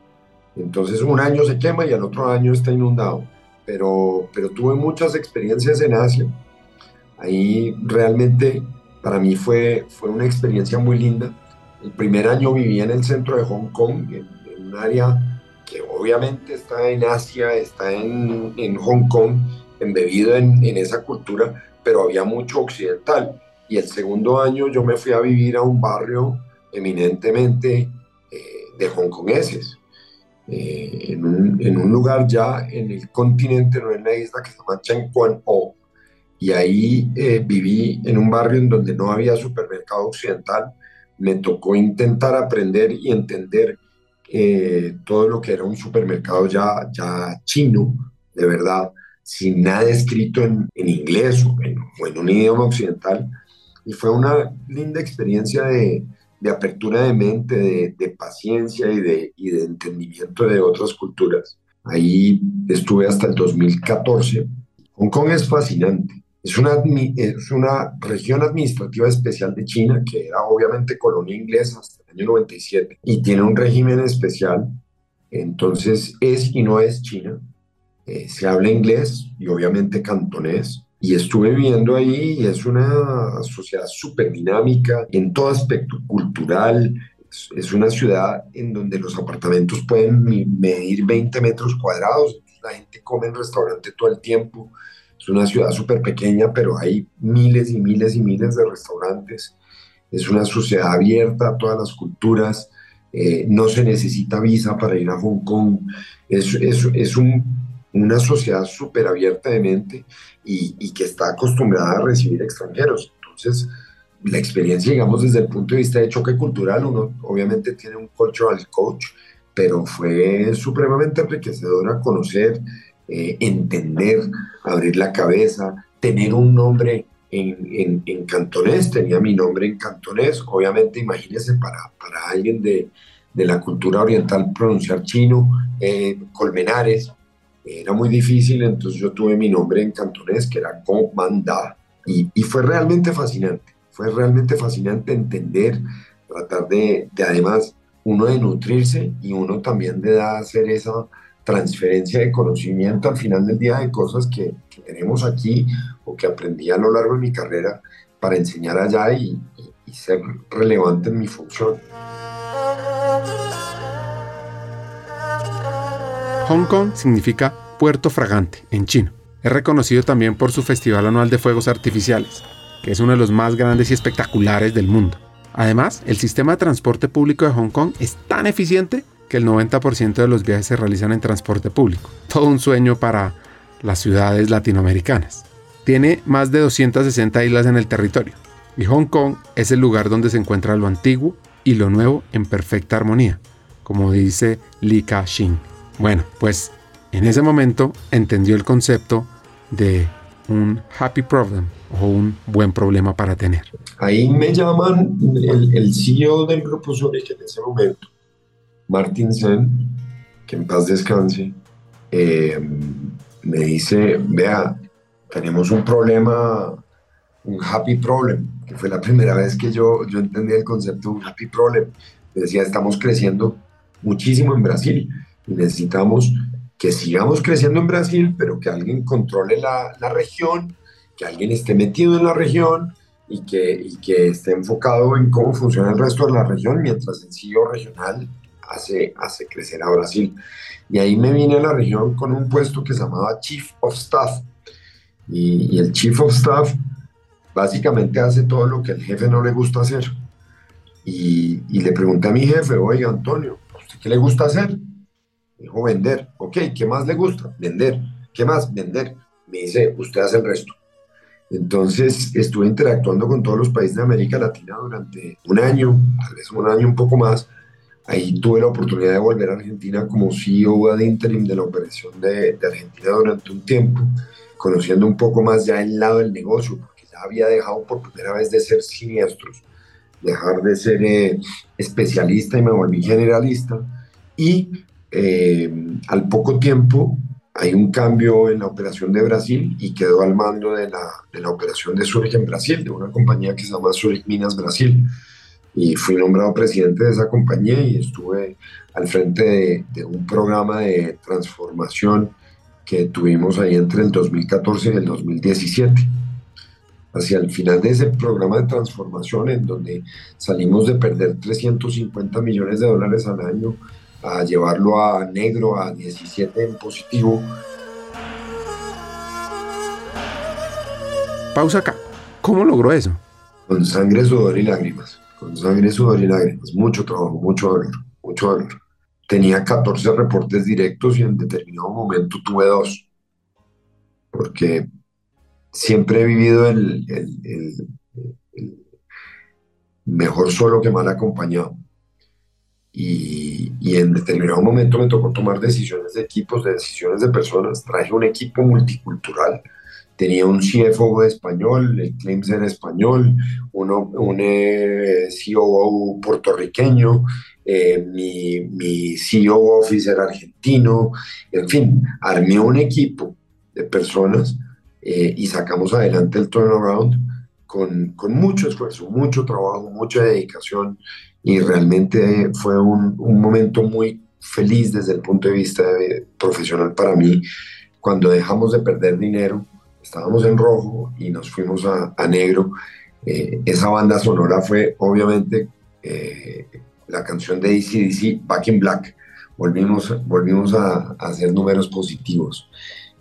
Entonces un año se quema y al otro año está inundado. Pero, pero tuve muchas experiencias en Asia. Ahí realmente para mí fue, fue una experiencia muy linda. El primer año viví en el centro de Hong Kong, en, un área que obviamente está en Asia, está en, en Hong Kong, embebido en, en, esa cultura, pero había mucho occidental. Y el segundo año yo me fui a vivir a un barrio eminentemente eh, de hongkongeses, eh, en, un, lugar ya en el continente, no en la isla que se llama Chengquan O, y ahí eh, viví en un barrio en donde no había supermercado occidental. Me tocó intentar aprender y entender eh, todo lo que era un supermercado ya, ya chino, de verdad, sin nada escrito en, en inglés o en, o en, un idioma occidental. Y fue una linda experiencia de, de apertura de mente, de, de paciencia y de, y de entendimiento de otras culturas. Ahí estuve hasta el 2014. Hong Kong es fascinante es una, es una región administrativa especial de China, que era obviamente colonia inglesa hasta el año 97, y tiene un régimen especial. Entonces es y no es China. Eh, se habla inglés y obviamente cantonés. Y estuve viviendo ahí y es una sociedad súper dinámica en todo aspecto cultural. Es, es una ciudad en donde los apartamentos pueden medir 20 metros cuadrados. La gente come en restaurante todo el tiempo es una ciudad súper pequeña, pero hay miles y miles y miles de restaurantes. Es una sociedad abierta a todas las culturas. eh, no se necesita visa para ir a Hong Kong, es, es, es un, una sociedad súper abierta de mente y, y, que está acostumbrada a recibir extranjeros. Entonces, la experiencia, digamos, desde el punto de vista de choque cultural, uno obviamente tiene un cultural coach, pero fue supremamente enriquecedora conocer, eh, entender, abrir la cabeza, tener un nombre en, en, cantonés, tenía mi nombre en cantonés, obviamente imagínense para, para alguien de, de la cultura oriental pronunciar chino, eh, Colmenares, era muy difícil, entonces yo tuve mi nombre en cantonés, que era Comanda, y, y fue realmente fascinante, fue realmente fascinante entender, tratar de, de además uno de nutrirse y uno también de hacer esa transferencia de conocimiento al final del día de cosas que, tenemos aquí o que aprendí a lo largo de mi carrera para enseñar allá y, y, y ser relevante en mi función. Hong Kong significa puerto fragante en chino. Es reconocido también por su festival anual de fuegos artificiales, que es uno de los más grandes y espectaculares del mundo. Además, el sistema de transporte público de Hong Kong es tan eficiente que el 90% de los viajes se realizan en transporte público. Todo un sueño para las ciudades latinoamericanas. Tiene más de 260 islas en el territorio y Hong Kong es el lugar donde se encuentra lo antiguo y lo nuevo en perfecta armonía, como dice Li Ka-shing. Bueno, pues en ese momento entendió el concepto de un happy problem o un buen problema para tener. Ahí me llaman el, el CEO del grupo Zurich en ese momento, Martin Sen, que en paz descanse, eh, me dice, vea, tenemos un problema, un happy problem, que fue la primera vez que yo, yo entendí el concepto de un happy problem. Decía, estamos creciendo muchísimo en Brasil y necesitamos que sigamos creciendo en Brasil, pero que alguien controle la, la región, que alguien esté metido en la región y que, y que esté enfocado en cómo funciona el resto de la región, mientras el CEO regional hace, hace crecer a Brasil. Y ahí me vine a la región con un puesto que se llamaba Chief of Staff. Y, y el Chief of Staff básicamente hace todo lo que el jefe no le gusta hacer. Y, y le pregunté a mi jefe, oiga Antonio, ¿a usted qué le gusta hacer? Dijo vender. Ok, ¿qué más le gusta? Vender. ¿Qué más? Vender. Me dice, usted hace el resto. Entonces estuve interactuando con todos los países de América Latina durante un año, tal vez un año un poco más. Ahí tuve la oportunidad de volver a Argentina como CEO ad interim de la operación de, de Argentina durante un tiempo, conociendo un poco más ya el lado del negocio, porque ya había dejado por primera vez de ser siniestros, dejar de ser eh, especialista y me volví generalista. Y eh, al poco tiempo hay un cambio en la operación de Brasil y quedó al mando de la, de la operación de Zurich en Brasil, de una compañía que se llama Zurich Minas Brasil. Y fui nombrado presidente de esa compañía y estuve al frente de, de un programa de transformación que tuvimos ahí entre el 2014 y el 2017 hacia el final de ese programa de transformación en donde salimos de perder 350 millones de dólares al año a llevarlo a negro, a 17 en positivo. Pausa acá. ¿Cómo logró eso? Con sangre, sudor y lágrimas. Sangre, sudor y lágrimas. Mucho trabajo, mucho dolor, mucho dolor. Tenía 14 reportes directos y en determinado momento tuve dos. Porque siempre he vivido el mejor solo que mal acompañado y, y, en determinado momento me tocó tomar decisiones de equipos, de decisiones de personas. Traje un equipo multicultural. Tenía un CFO español, el Claims era español, uno, un eh, COO puertorriqueño, eh, mi, mi CEO Office era argentino. En fin, armé un equipo de personas eh, y sacamos adelante el turnaround con, con mucho esfuerzo, mucho trabajo, mucha dedicación y realmente fue un, un, momento muy feliz desde el punto de vista de, profesional para mí. Cuando dejamos de perder dinero, estábamos en rojo y nos fuimos a, negro. Eh, esa banda sonora fue obviamente eh, la canción de ACDC, Back in Black. Volvimos, volvimos a, a hacer números positivos.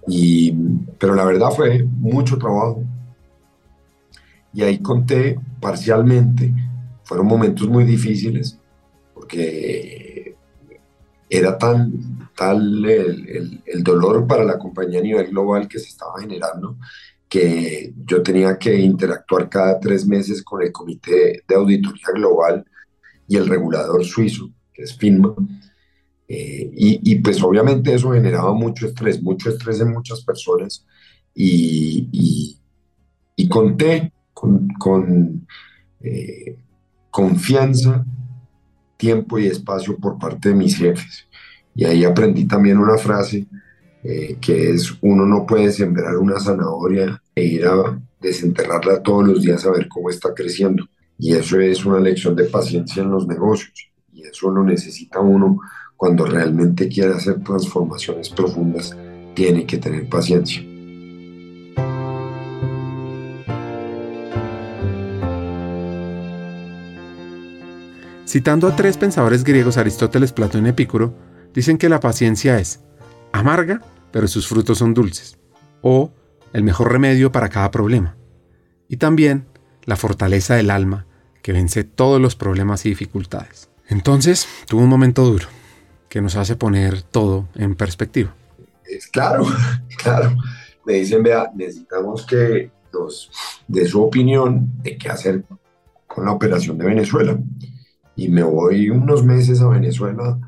Y, pero la verdad fue mucho trabajo. Y ahí conté parcialmente fueron momentos muy difíciles, porque era tan tal el, el, dolor para la compañía a nivel global que se estaba generando que yo tenía que interactuar cada tres meses con el Comité de Auditoría Global y el regulador suizo, que es FINMA. Eh, y, y, pues obviamente eso generaba mucho estrés, mucho estrés en muchas personas y, y, y conté con, con eh, confianza, tiempo y espacio por parte de mis jefes. Y ahí aprendí también una frase eh, que es, uno no puede sembrar una zanahoria e ir a desenterrarla todos los días a ver cómo está creciendo. Y eso es una lección de paciencia en los negocios. Y eso lo necesita uno cuando realmente quiere hacer transformaciones profundas. Tiene que tener paciencia. Citando a tres pensadores griegos, Aristóteles, Platón y Epicuro, dicen que la paciencia es amarga, pero sus frutos son dulces, o el mejor remedio para cada problema, y también la fortaleza del alma que vence todos los problemas y dificultades. Entonces, tuvo un momento duro que nos hace poner todo en perspectiva. Es claro, claro. Me dicen, vea, necesitamos que nos dé su opinión de qué hacer con la operación de Venezuela y me voy unos meses a Venezuela,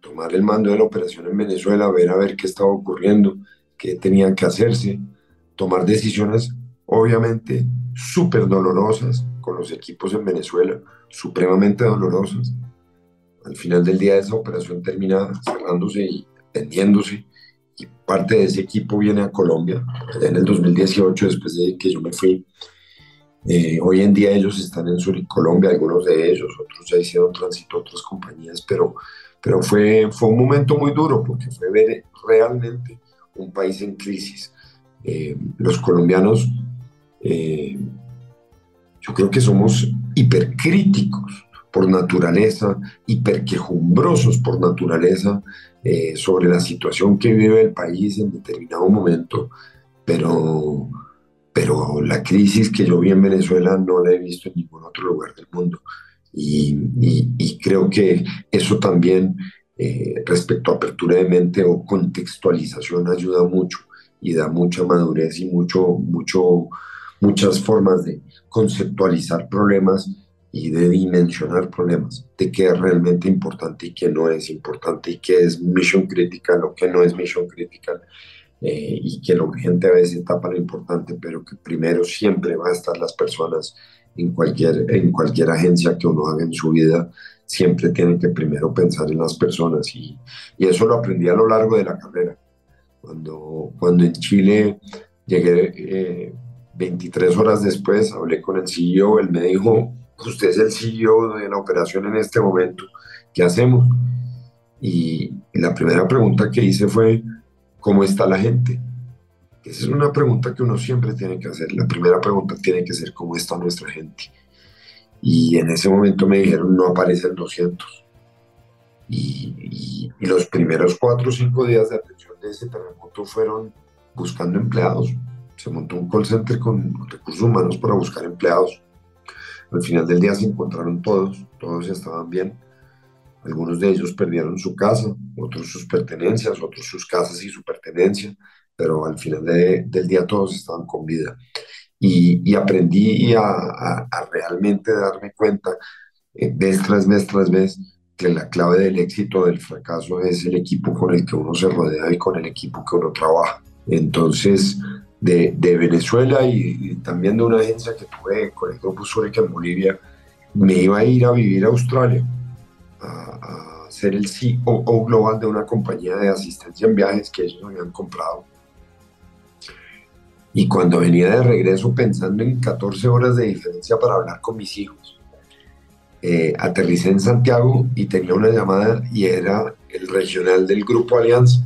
tomar el mando de la operación en Venezuela, ver a ver qué estaba ocurriendo, qué tenían que hacerse, tomar decisiones obviamente súper dolorosas con los equipos en Venezuela, supremamente dolorosas. Al final del día esa operación termina cerrándose y vendiéndose y parte de ese equipo viene a Colombia, en el 2018 después de que yo me fui eh, hoy en día ellos están en Sur Colombia, algunos de ellos, otros ya hicieron tránsito a otras compañías, pero, pero fue, fue un momento muy duro porque fue ver realmente un país en crisis. Eh, los colombianos, eh, yo creo que somos hipercríticos por naturaleza, hiperquejumbrosos por naturaleza sobre la situación que vive el país en determinado momento, pero pero la crisis que yo vi en Venezuela no la he visto en ningún otro lugar del mundo. Y, creo que eso también, eh, respecto a apertura de mente o contextualización, ayuda mucho y da mucha madurez y mucho, mucho, muchas formas de conceptualizar problemas y de dimensionar problemas, de qué es realmente importante y qué no es importante y qué es mission critical o qué no es mission critical eh, y que lo urgente a veces tapa lo importante, pero que primero siempre va a estar las personas en cualquier, en cualquier agencia que uno haga en su vida, siempre tiene que primero pensar en las personas y, y eso lo aprendí a lo largo de la carrera. Cuando, cuando en Chile llegué 23 eh, horas después, hablé con el CEO, él me dijo, usted es el CEO de la operación en este momento, ¿qué hacemos? Y, y la primera pregunta que hice fue, ¿Cómo está la gente? Esa es una pregunta que uno siempre tiene que hacer. La primera pregunta tiene que ser ¿cómo está nuestra gente? Y en ese momento me dijeron no aparecen 200. Y, y, los primeros cuatro o cinco días de atención de ese terremoto fueron buscando empleados. Se montó un call center con recursos humanos para buscar empleados. Al final del día se encontraron todos, todos estaban bien algunos de ellos perdieron su casa, otros sus pertenencias, otros sus casas y su pertenencia, pero al final del día todos estaban con vida. Y, aprendí a, realmente darme cuenta eh, tras vez tras vez que la clave del éxito del fracaso es el equipo con el que uno se rodea y con el equipo que uno trabaja. Entonces, de, Venezuela y, también de una agencia que tuve con el Grupo Zurich en Bolivia, me iba a ir a vivir a Australia a, ser el CEO global de una compañía de asistencia en viajes que ellos habían comprado. Y cuando venía de regreso pensando en 14 horas de diferencia para hablar con mis hijos, eh, aterricé en Santiago y tenía una llamada y era el regional del Grupo Alianza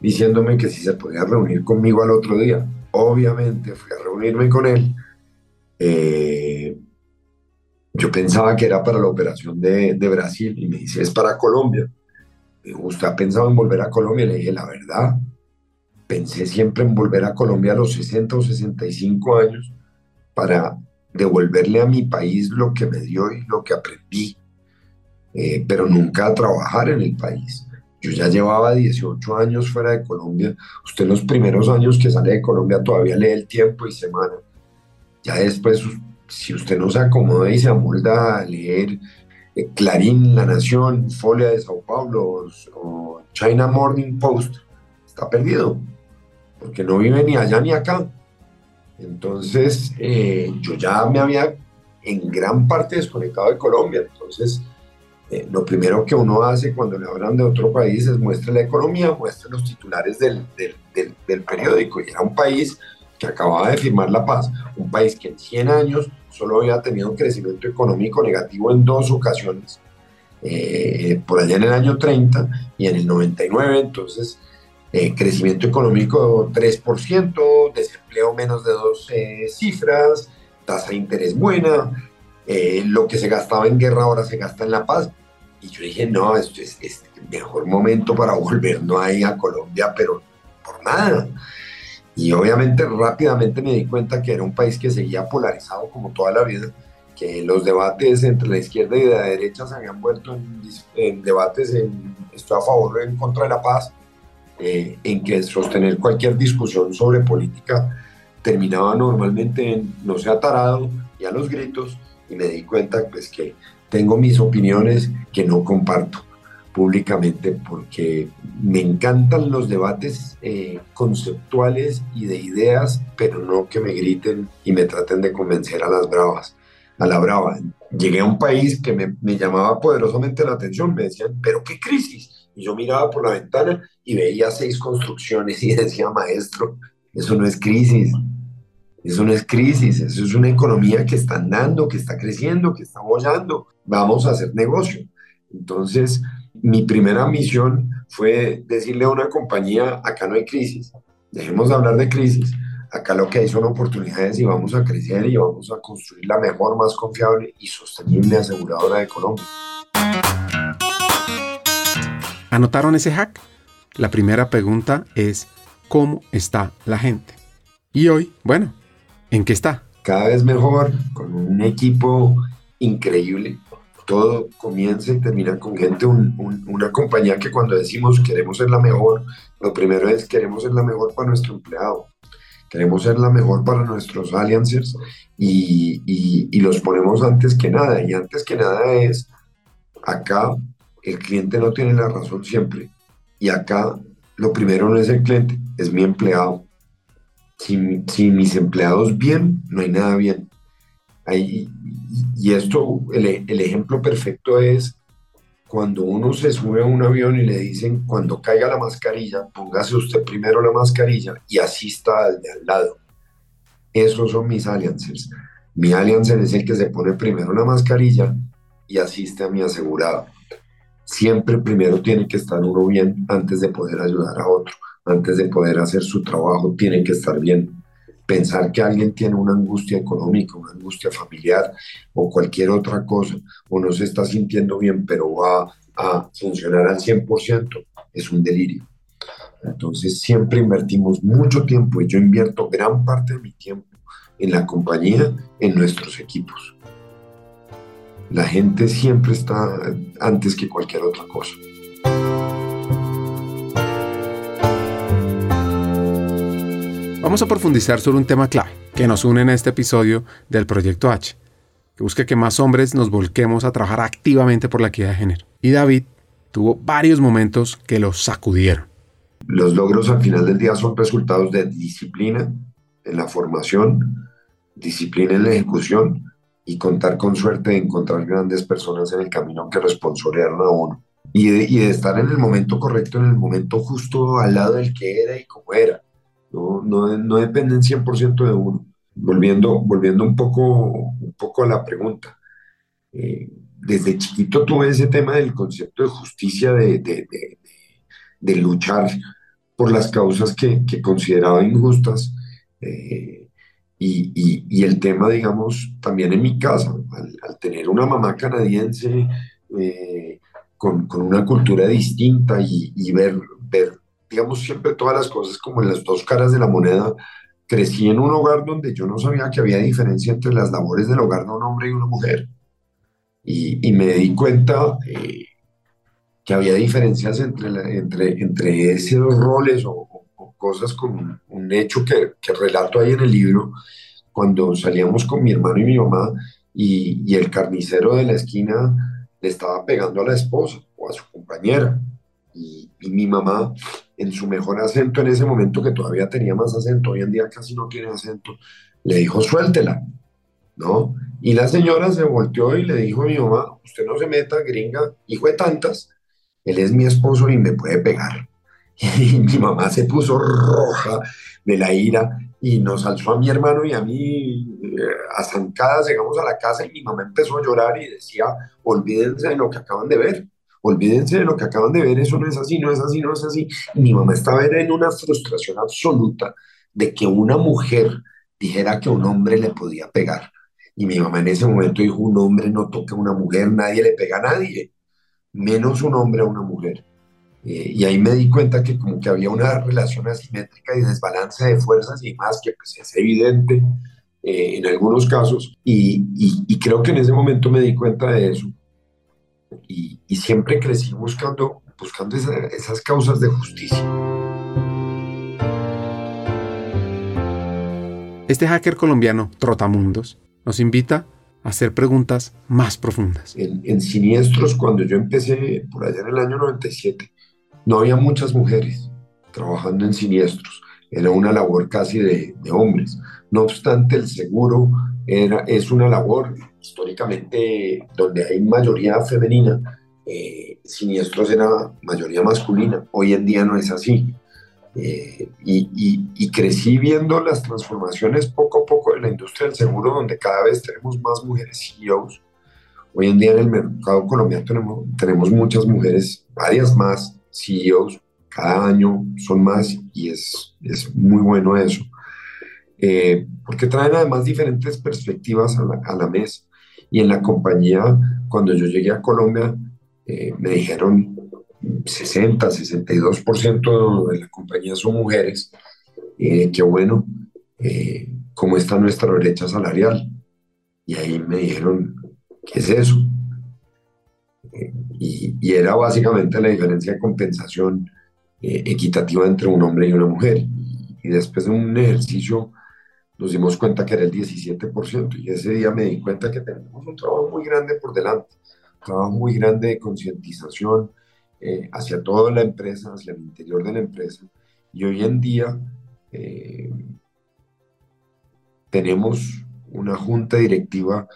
diciéndome que si se podía reunir conmigo al otro día. Obviamente fui a reunirme con él. Eh, yo pensaba que era para la operación de, de Brasil y me dice, es para Colombia. ¿usted ha pensado en volver a Colombia? Le dije, la verdad, pensé siempre en volver a Colombia a los 60 o 65 años para devolverle a mi país lo que me dio y lo que aprendí. eh, pero nunca a trabajar en el país. Yo ya llevaba 18 años fuera de Colombia. Usted los primeros años que sale de Colombia todavía lee el tiempo y semana. Ya después, si usted no se acomoda y se amolda a leer eh, Clarín, La Nación, Folia de Sao Paulo o China Morning Post, está perdido, porque no vive ni allá ni acá. Entonces, eh, yo ya me había en gran parte desconectado de Colombia. Entonces, eh, lo primero que uno hace cuando le hablan de otro país es muestre la economía, muestre los titulares del, del, del, periódico. Y era un país que acababa de firmar la paz, un país que en 100 años solo había tenido un crecimiento económico negativo en dos ocasiones, eh, por allá en el año 30 y en el 99, entonces eh, crecimiento económico 3%, desempleo menos de dos cifras, tasa de interés buena, eh, lo que se gastaba en guerra ahora se gasta en la paz. Y yo dije, no, esto es, el mejor momento para volver, no hay a Colombia, pero por nada. Y obviamente rápidamente me di cuenta que era un país que seguía polarizado como toda la vida, que los debates entre la izquierda y la derecha se habían vuelto en, debates en estoy a favor o en contra de la paz, eh, en que sostener cualquier discusión sobre política terminaba normalmente en no sea tarado y a los gritos, y me di cuenta pues que tengo mis opiniones que no comparto públicamente porque me encantan los debates eh, conceptuales y de ideas, pero no que me griten y me traten de convencer a las bravas, a la brava. Llegué a un país que me, me llamaba poderosamente la atención, me decían, pero qué crisis. Y yo miraba por la ventana y veía seis construcciones y decía, maestro, eso no es crisis, eso no es crisis, eso es una economía que está andando, que está creciendo, que está bollando. Vamos a hacer negocio. Entonces, mi primera misión fue decirle a una compañía, acá no hay crisis, dejemos de hablar de crisis, acá lo que hay son oportunidades y vamos a crecer y vamos a construir la mejor, más confiable y sostenible aseguradora de Colombia. ¿Anotaron ese hack? La primera pregunta es, ¿cómo está la gente? Y hoy, bueno, ¿En qué está? Cada vez mejor, con un equipo increíble. Todo comienza y termina con gente, una compañía que cuando decimos queremos ser la mejor, lo primero es queremos ser la mejor para nuestro empleado, queremos ser la mejor para nuestros alliances y, y los ponemos antes que nada. Y antes que nada es, acá el cliente no tiene la razón siempre. Y acá lo primero no es el cliente, es mi empleado sin, mis empleados bien, no hay nada bien. Ahí, y esto, el, ejemplo perfecto es cuando uno se sube a un avión y le dicen, cuando caiga la mascarilla, póngase usted primero la mascarilla y asista al de al lado. Esos son mis aliances. Mi aliancer es el que se pone primero la mascarilla y asiste a mi asegurado. Siempre primero tiene que estar uno bien antes de poder ayudar a otro antes de poder hacer su trabajo, tiene que estar bien. Pensar que alguien tiene una angustia económica, una angustia familiar o cualquier otra cosa, o no se está sintiendo bien, pero va a funcionar al 100%, es un delirio. Entonces siempre invertimos mucho tiempo y yo invierto gran parte de mi tiempo en la compañía, en nuestros equipos. La gente siempre está antes que cualquier otra cosa. Vamos a profundizar sobre un tema clave que nos une en este episodio del Proyecto H, que busca que más hombres nos volquemos a trabajar activamente por la equidad de género. Y David tuvo varios momentos que lo sacudieron. Los logros al final del día son resultados de disciplina en la formación, disciplina en la ejecución y contar con suerte de encontrar grandes personas en el camino que responsorearon a uno. Y de, estar en el momento correcto, en el momento justo al lado del que era y como era no, no, no dependen 100% de uno. Volviendo, volviendo un, poco, un poco a la pregunta, eh, desde chiquito tuve ese tema del concepto de justicia, de, de, de, luchar por las causas que, que consideraba injustas. Eh, y, y, y, el tema, digamos, también en mi casa, al, tener una mamá canadiense eh, con, con, una cultura distinta y, y ver, ver digamos, siempre todas las cosas como en las dos caras de la moneda. Crecí en un hogar donde yo no sabía que había diferencia entre las labores del hogar de un hombre y una mujer. y, me di cuenta eh, que había diferencias entre, entre, entre esos roles o, cosas con un, hecho que, que, relato ahí en el libro, cuando salíamos con mi hermano y mi mamá y, y el carnicero de la esquina le estaba pegando a la esposa o a su compañera. Y, y, mi mamá, en su mejor acento en ese momento, que todavía tenía más acento, hoy en día casi no tiene acento, le dijo, suéltela, ¿no? Y la señora se volteó y le dijo a mi mamá, usted no se meta, gringa, hijo de tantas, él es mi esposo y me puede pegar. Y mi mamá se puso roja de la ira y nos alzó a mi hermano y a mí eh, a zancadas, llegamos a la casa y mi mamá empezó a llorar y decía, olvídense de lo que acaban de ver, olvídense de lo que acaban de ver, eso no es así, no es así, no es así. Y mi mamá estaba en una frustración absoluta de que una mujer dijera que un hombre le podía pegar. Y mi mamá en ese momento dijo, un hombre no toca a una mujer, nadie le pega a nadie, menos un hombre a una mujer. Eh, y ahí me di cuenta que como que había una relación asimétrica y desbalance de fuerzas y más que pues es evidente eh, en algunos casos. Y, y, creo que en ese momento me di cuenta de eso. Y, y siempre crecí buscando, buscando esas causas de justicia. Este hacker colombiano, Trotamundos, nos invita a hacer preguntas más profundas. En, en, Siniestros, cuando yo empecé por allá en el año 97, no había muchas mujeres trabajando en Siniestros. Era una labor casi de, hombres. No obstante, el seguro era, es una labor históricamente donde hay mayoría femenina. Eh, siniestros era mayoría masculina. Hoy en día no es así. Eh, y, crecí viendo las transformaciones poco a poco de la industria del seguro, donde cada vez tenemos más mujeres CEOs. Hoy en día en el mercado colombiano tenemos, tenemos muchas mujeres, varias más CEOs, cada año son más y es, es muy bueno eso. Eh, porque traen además diferentes perspectivas a la, mesa. Y en la compañía, cuando yo llegué a Colombia, eh, me dijeron, 60, 62% de la compañía son mujeres, eh, que bueno, eh, ¿cómo está nuestra brecha salarial? Y ahí me dijeron, ¿qué es eso? Y, y, era básicamente la diferencia de compensación eh, equitativa entre un hombre y una mujer. Y, después de un ejercicio nos dimos cuenta que era el 17%. Y ese día me di cuenta que tenemos un trabajo muy grande por delante, un trabajo muy grande de concientización, eh, hacia toda la empresa, hacia el interior de la empresa. Y hoy en día eh, tenemos una junta directiva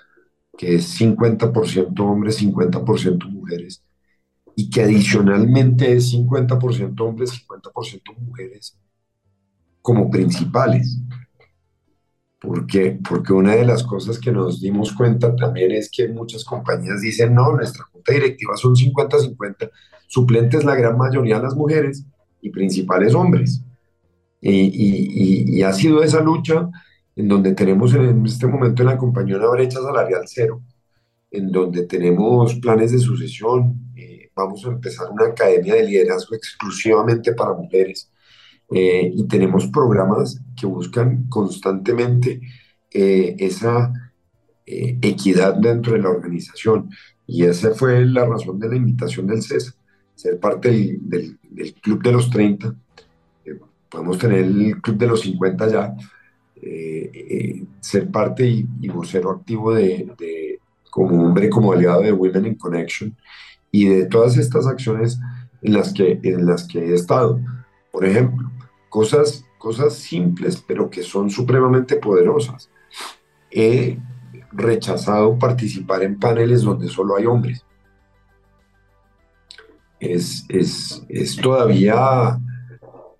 que es 50% hombres, 50% mujeres, y que adicionalmente es 50% hombres, 50% mujeres como principales. Porque, porque una de las cosas que nos dimos cuenta también es que muchas compañías dicen, no, nuestra junta directiva son 50-50, suplentes la gran mayoría las mujeres y principales hombres. Y, ha sido esa lucha en donde tenemos en este momento en la compañía una brecha salarial cero, en donde tenemos planes de sucesión, eh, vamos a empezar una academia de liderazgo exclusivamente para mujeres eh, y tenemos programas que buscan constantemente eh, esa equidad dentro de la organización. Y esa fue la razón de la invitación del CESA ser parte del, del, club de los 30, eh, podemos tener el club de los 50 ya, eh, eh, ser parte y, vocero activo de, de, como hombre, como aliado de Women in Connection y de todas estas acciones en las que, en las que he estado. Por ejemplo, cosas, cosas simples, pero que son supremamente poderosas. He rechazado participar en paneles donde solo hay hombres es, es, es todavía,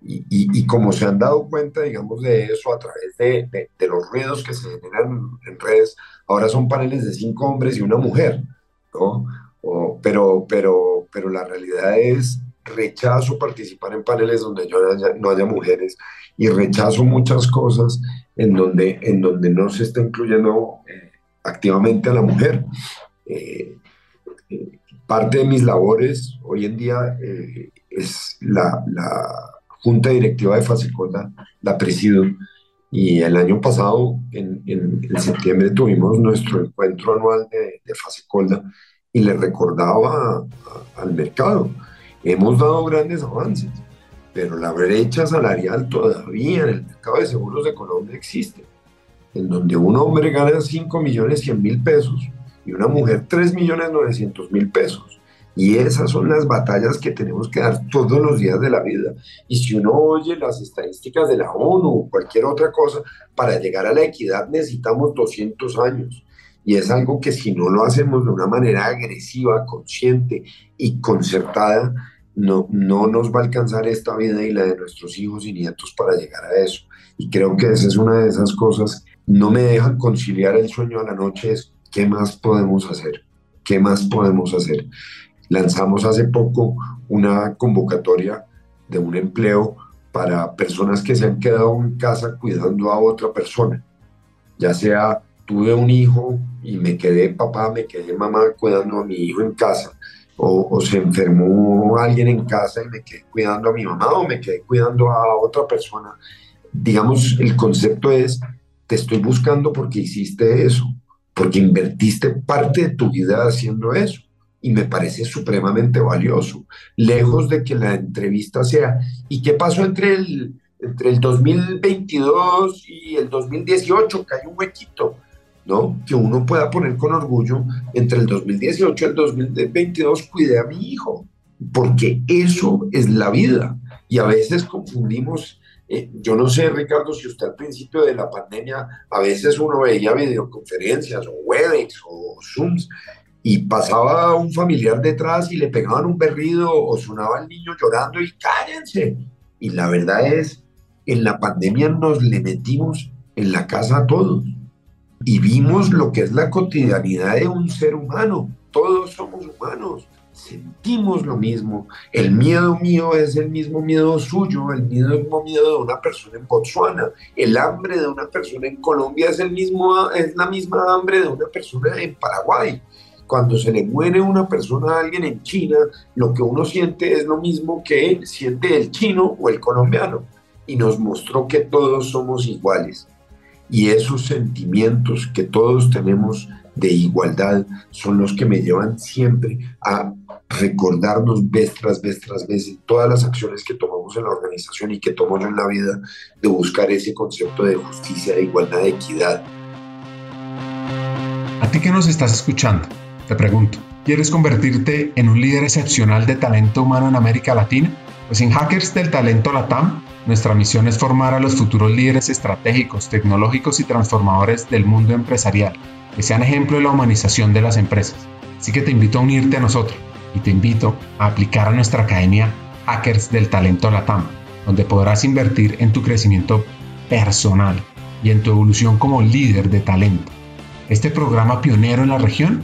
y, y, como se han dado cuenta, digamos, de eso a través de, de, los ruidos que se generan en redes, ahora son paneles de cinco hombres y una mujer, ¿no? O, pero, pero, pero la realidad es rechazo participar en paneles donde yo no haya, no haya mujeres y rechazo muchas cosas en donde, en donde no se está incluyendo eh, activamente a la mujer. Eh, eh, parte de mis labores hoy en día eh, es la, la, junta directiva de Fasecola, la presido, Y el año pasado, en, en, septiembre, tuvimos nuestro encuentro anual de, de Fase Colda y le recordaba al mercado, hemos dado grandes avances, pero la brecha salarial todavía en el mercado de seguros de Colombia existe, en donde un hombre gana 5 millones 100 mil pesos y una mujer 3 millones 900 mil pesos. Y esas son las batallas que tenemos que dar todos los días de la vida. Y si uno oye las estadísticas de la ONU o cualquier otra cosa, para llegar a la equidad necesitamos 200 años. Y es algo que si no lo hacemos de una manera agresiva, consciente y concertada, no, no nos va a alcanzar esta vida y la de nuestros hijos y nietos para llegar a eso. Y creo que esa es una de esas cosas, no me dejan conciliar el sueño a la noche, es qué más podemos hacer, qué más podemos hacer. Lanzamos hace poco una convocatoria de un empleo para personas que se han quedado en casa cuidando a otra persona, ya sea tuve un hijo y me quedé papá, me quedé mamá cuidando a mi hijo en casa, o, se enfermó alguien en casa y me quedé cuidando a mi mamá o me quedé cuidando a otra persona. Digamos, el concepto es, te estoy buscando porque hiciste eso, porque invertiste parte de tu vida haciendo eso. Y me parece supremamente valioso, lejos de que la entrevista sea, ¿y qué pasó entre el, entre el 2022 y el 2018? Que hay un huequito. ¿no? Que uno pueda poner con orgullo entre el 2018 y el 2022 cuidé a mi hijo, porque eso es la vida. Y a veces confundimos, eh, yo no sé, Ricardo, si usted al principio de la pandemia, a veces uno veía videoconferencias o Webex o Zooms y pasaba un familiar detrás y le pegaban un berrido o sonaba el niño llorando y cállense. Y la verdad es, en la pandemia nos le metimos en la casa a todos y vimos lo que es la cotidianidad de un ser humano. Todos somos humanos, sentimos lo mismo. El miedo mío es el mismo miedo suyo, el mismo miedo de una persona en Botswana. El hambre de una persona en Colombia es, el mismo, es la misma hambre de una persona en Paraguay. Cuando se le muere una persona a alguien en China, lo que uno siente es lo mismo que siente el chino o el colombiano. Y nos mostró que todos somos iguales y esos sentimientos que todos tenemos de igualdad son los que me llevan siempre a recordarnos vez tras vez tras vez todas las acciones que tomamos en la organización y que tomamos en la vida de buscar ese concepto de justicia, de igualdad, de equidad. A ti que nos estás escuchando, te pregunto, ¿quieres convertirte en un líder excepcional de talento humano en América Latina? Pues en Hackers del Talento Latam nuestra misión es formar a los futuros líderes estratégicos, tecnológicos y transformadores del mundo empresarial, que sean ejemplo de la humanización de las empresas. Así que te invito a unirte a nosotros y te invito a aplicar a nuestra academia Hackers del Talento Latam, donde podrás invertir en tu crecimiento personal y en tu evolución como líder de talento. Este programa pionero en la región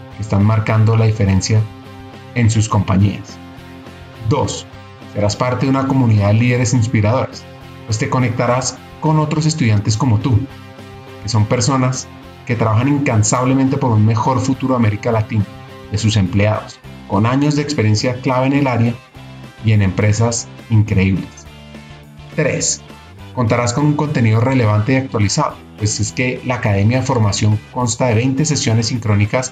están marcando la diferencia en sus compañías. 2. Serás parte de una comunidad de líderes inspiradores pues te conectarás con otros estudiantes como tú, que son personas que trabajan incansablemente por un mejor futuro de América Latina, de sus empleados, con años de experiencia clave en el área y en empresas increíbles. 3. Contarás con un contenido relevante y actualizado, pues es que la Academia de Formación consta de 20 sesiones sincrónicas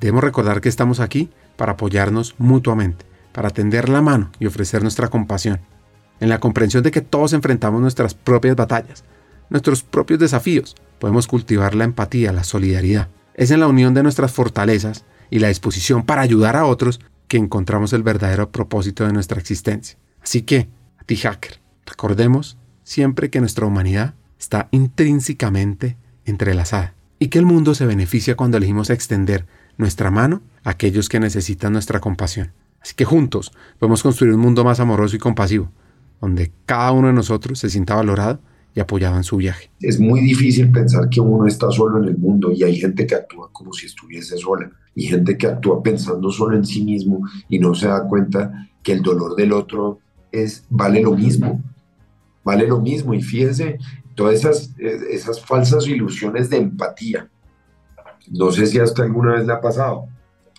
debemos recordar que estamos aquí para apoyarnos mutuamente, para tender la mano y ofrecer nuestra compasión, en la comprensión de que todos enfrentamos nuestras propias batallas, nuestros propios desafíos, podemos cultivar la empatía, la solidaridad. Es en la unión de nuestras fortalezas y la disposición para ayudar a otros que encontramos el verdadero propósito de nuestra existencia. Así que, a ti hacker, recordemos siempre que nuestra humanidad está intrínsecamente entrelazada y que el mundo se beneficia cuando elegimos extender nuestra mano a aquellos que necesitan nuestra compasión. Así que juntos podemos construir un mundo más amoroso y compasivo, donde cada uno de nosotros se sienta valorado y apoyado en su viaje. Es muy difícil pensar que uno está solo en el mundo y hay gente que actúa como si estuviese sola y gente que actúa pensando solo en sí mismo y no se da cuenta que el dolor del otro es vale lo mismo, vale lo mismo y fíjense todas esas, esas falsas ilusiones de empatía. No sé si hasta alguna vez le ha pasado.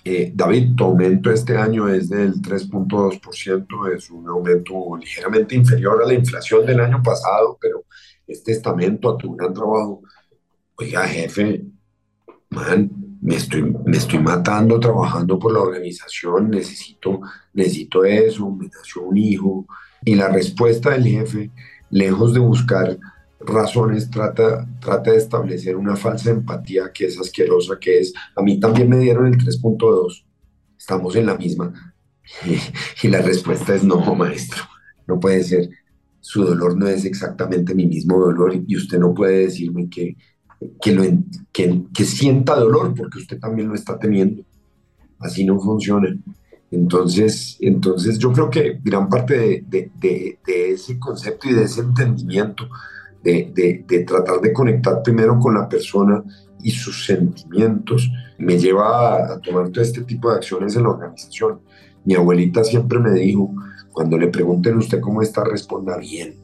Eh, David, tu aumento este año es del 3.2%, es un aumento ligeramente inferior a la inflación del año pasado, pero es testamento a tu gran trabajo. Oiga, jefe, man, me estoy, me estoy matando trabajando por la organización, necesito, necesito eso, me nació un hijo. Y la respuesta del jefe, lejos de buscar razones, trata, trata de establecer una falsa empatía que es asquerosa, que es, a mí también me dieron el 3.2, estamos en la misma. y la respuesta es no, maestro, no puede ser. Su dolor no es exactamente mi mismo dolor y usted no puede decirme que, que, lo, que, sienta dolor porque usted también lo está teniendo. Así no funciona. Entonces, entonces yo creo que gran parte de, de, ese concepto y de ese entendimiento, de, tratar de conectar primero con la persona y sus sentimientos, me lleva a, a, tomar todo este tipo de acciones en la organización. Mi abuelita siempre me dijo, cuando le pregunten usted cómo está, responda bien.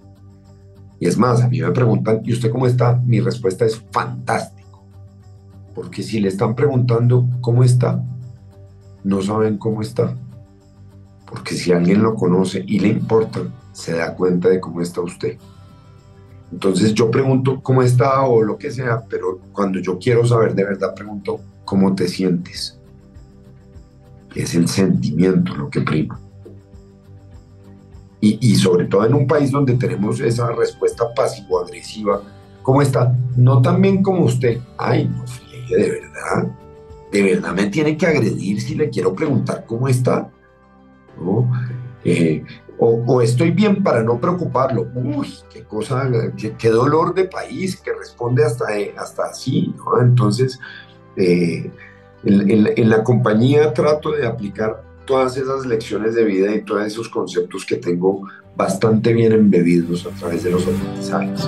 Y es más, a mí me preguntan, ¿y usted cómo está? Mi respuesta es fantástico. Porque si le están preguntando cómo está, no saben cómo está. Porque si alguien lo conoce y le importa, se da cuenta de cómo está usted. Entonces yo pregunto cómo está o lo que sea, pero cuando yo quiero saber de verdad, pregunto cómo te sientes. Es el sentimiento lo que prima. Y, sobre todo en un país donde tenemos esa respuesta pasivo-agresiva, ¿cómo está? No tan bien como usted. Ay, no de verdad. De verdad me tiene que agredir si le quiero preguntar cómo está. ¿No? Eh, o, estoy bien para no preocuparlo. Uy, qué cosa, qué, dolor de país que responde hasta, eh, hasta así. ¿no? Entonces, eh, en, la compañía trato de aplicar todas esas lecciones de vida y todos esos conceptos que tengo bastante bien embebidos a través de los aprendizajes.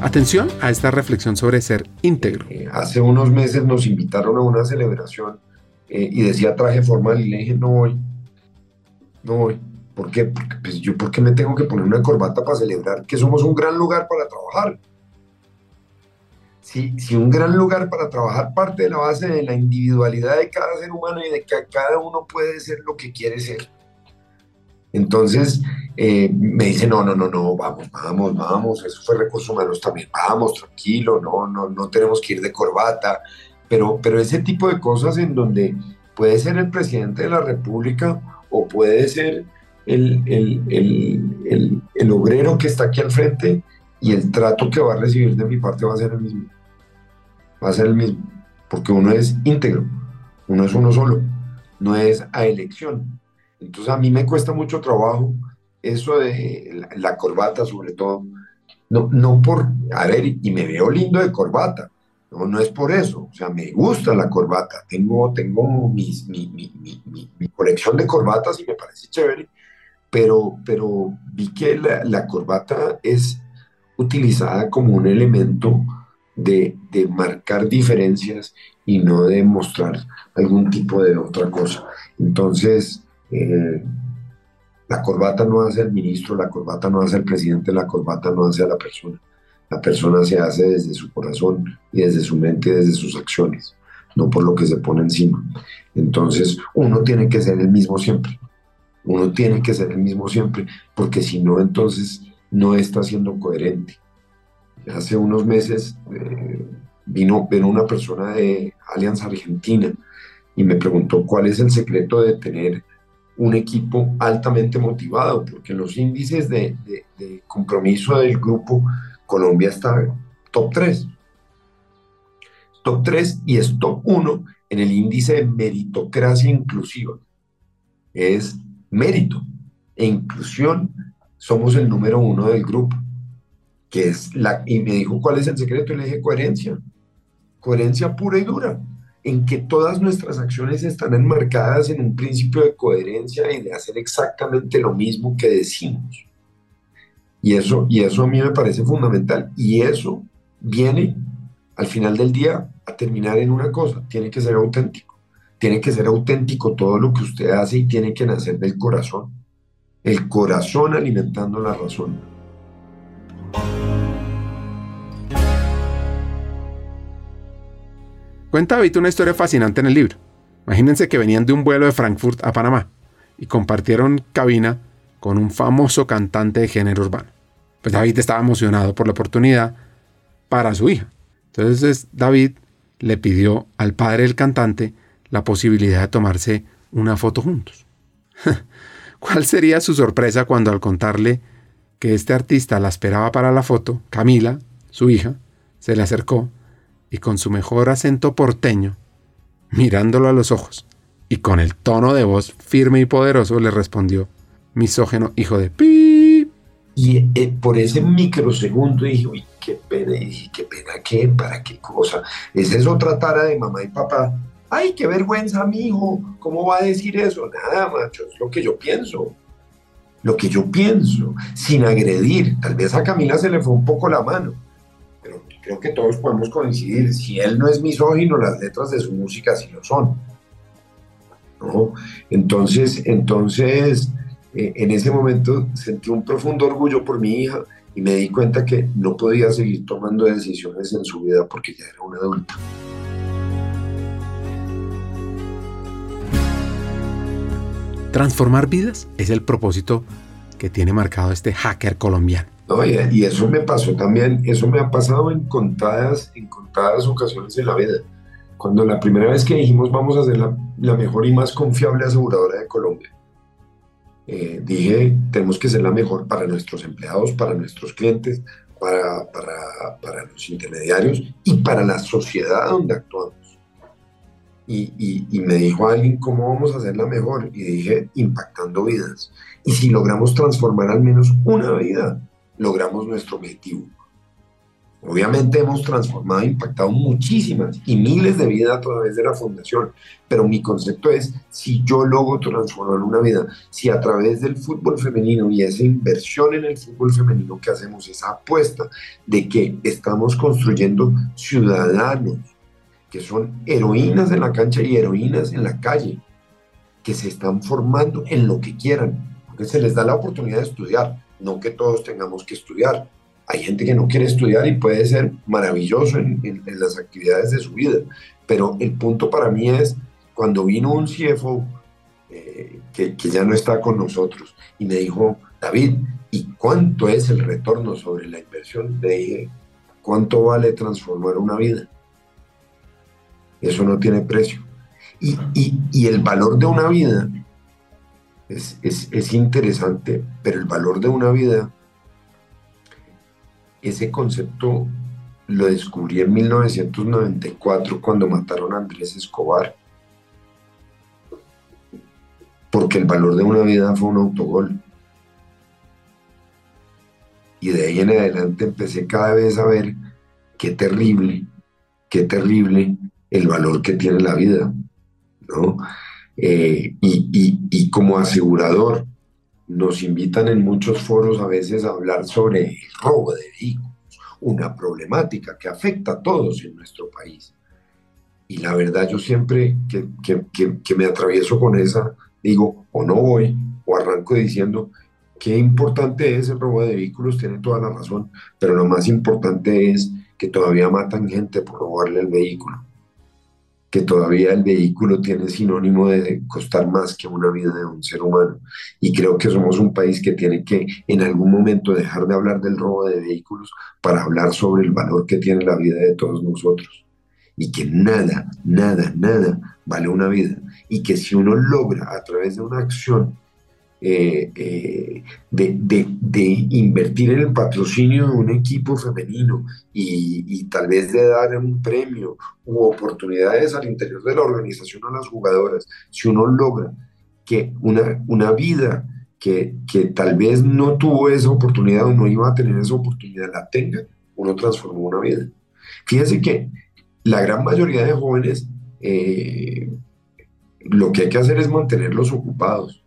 Atención a esta reflexión sobre ser íntegro. Eh, hace unos meses nos invitaron a una celebración eh, y decía traje formal y le dije no voy, no voy. ¿Por qué? Porque pues, yo, ¿por qué me tengo que poner una corbata para celebrar que somos un gran lugar para trabajar? si, un gran lugar para trabajar parte de la base de la individualidad de cada ser humano y de que cada uno puede ser lo que quiere ser. Entonces eh, me dice, no, no, no, no, vamos, vamos, vamos, eso fue recursos humanos también, vamos, tranquilo, no, no, no tenemos que ir de corbata, pero, pero ese tipo de cosas en donde puede ser el presidente de la República o puede ser el, el, el, el obrero que está aquí al frente y el trato que va a recibir de mi parte va a ser el mismo va a ser el mismo, porque uno es íntegro, uno es uno solo, no es a elección. Entonces a mí me cuesta mucho trabajo eso de la, corbata sobre todo, no, no por, a ver, y me veo lindo de corbata, no, no es por eso, o sea, me gusta la corbata, tengo, tengo mi, mi, mi, colección de corbatas y me parece chévere, pero, pero vi que la, la corbata es utilizada como un elemento de, marcar diferencias y no de mostrar algún tipo de otra cosa. Entonces, eh, La corbata no hace al ministro, la corbata no hace al presidente, la corbata no hace a la persona. La persona se hace desde su corazón y desde su mente desde sus acciones, no por lo que se pone encima. Entonces, uno tiene que ser el mismo siempre. Uno tiene que ser el mismo siempre, porque si no, entonces no está siendo coherente. Hace unos meses eh, vino, vino una persona de Alianza Argentina y me preguntó cuál es el secreto de tener un equipo altamente motivado, porque los índices de compromiso del grupo, Colombia está top 3. Top 3 y es top 1 en el índice de meritocracia inclusiva. Es mérito e inclusión, somos el número uno del grupo. Que es la, y me dijo cuál es el secreto y le dije coherencia. Coherencia pura y dura en que todas nuestras acciones están enmarcadas en un principio de coherencia y de hacer exactamente lo mismo que decimos. Y eso, y eso a mí me parece fundamental. Y eso viene al final del día a terminar en una cosa, tiene que ser auténtico. Tiene que ser auténtico todo lo que usted hace y tiene que nacer del corazón. El corazón alimentando la razón. Cuenta David una historia fascinante en el libro. Imagínense que venían de un vuelo de Frankfurt a Panamá y compartieron cabina con un famoso cantante de género urbano. Pues David estaba emocionado por la oportunidad para su hija. Entonces David le pidió al padre del cantante la posibilidad de tomarse una foto juntos. ¿Cuál sería su sorpresa cuando al contarle que este artista la esperaba para la foto, Camila, su hija, se le acercó y con su mejor acento porteño, mirándolo a los ojos y con el tono de voz firme y poderoso le respondió, misógeno hijo de pi. Y eh, por ese microsegundo dije, uy, qué pena, y qué pena, ¿qué? ¿Para qué cosa? Es otra tara de mamá y papá. Ay, qué vergüenza, mi hijo, ¿cómo va a decir eso? Nada, macho, es lo que yo pienso. Lo que yo pienso, sin agredir. Tal vez a Camila se le fue un poco la mano creo que todos podemos coincidir, si él no es misógino, las letras de su música sí lo son. ¿no? Entonces, entonces eh, en ese momento sentí un profundo orgullo por mi hija y me di cuenta que no podía seguir tomando decisiones en su vida porque ya era una adulta. Transformar vidas es el propósito que tiene marcado este hacker colombiano. y, eso me pasó también, eso me ha pasado en contadas, en contadas ocasiones en la vida. Cuando la primera vez que dijimos vamos a ser la, la mejor y más confiable aseguradora de Colombia, eh, dije, tenemos que ser la mejor para nuestros empleados, para nuestros clientes, para, para, para los intermediarios y para la sociedad donde actuamos. Y, y, me dijo alguien, ¿cómo vamos a hacerla mejor? Y dije, impactando vidas. Y si logramos transformar al menos una vida, logramos nuestro objetivo. Obviamente hemos transformado e impactado muchísimas y miles de vidas a través de la fundación, pero mi concepto es, si yo logro transformar una vida, si a través del fútbol femenino y esa inversión en el fútbol femenino que hacemos, esa apuesta de que estamos construyendo ciudadanos que son heroínas en la cancha y heroínas en la calle, que se están formando en lo que quieran, porque se les da la oportunidad de estudiar, no que todos tengamos que estudiar hay gente que no quiere estudiar y puede ser maravilloso en, las actividades de su vida, pero el punto para mí es cuando vino un CFO eh, que, ya no está con nosotros y me dijo, David, ¿y cuánto es el retorno sobre la inversión? Le dije, ¿cuánto vale transformar una vida? Eso no tiene precio. Y, el valor de una vida es interesante, pero el valor de una vida ese concepto lo descubrí en 1994 cuando mataron a Andrés Escobar. Porque el valor de una vida fue un autogol. Y de ahí en adelante empecé cada vez a ver qué terrible, qué terrible el valor que tiene la vida. ¿no? Eh, y, y como asegurador, nos invitan en muchos foros a veces a hablar sobre el robo de vehículos, una problemática que afecta a todos en nuestro país. Y la verdad yo siempre que, que, me atravieso con esa, digo, o no voy o arranco diciendo, qué importante es el robo de vehículos, tiene toda la razón, pero lo más importante es que todavía matan gente por robarle el vehículo que todavía el vehículo tiene sinónimo de costar más que una vida de un ser humano. Y creo que somos un país que tiene que en algún momento dejar de hablar del robo de vehículos para hablar sobre el valor que tiene la vida de todos nosotros. Y que nada, nada, nada vale una vida. Y que si uno logra a través de una acción eh, eh, de, invertir en el patrocinio de un equipo femenino y, tal vez de dar un premio u oportunidades al interior de la organización a las jugadoras, si uno logra que una, una vida que, que tal vez no tuvo esa oportunidad o no iba a tener esa oportunidad, la tenga, uno transformó una vida. Fíjense que la gran mayoría de jóvenes eh, lo que hay que hacer es mantenerlos ocupados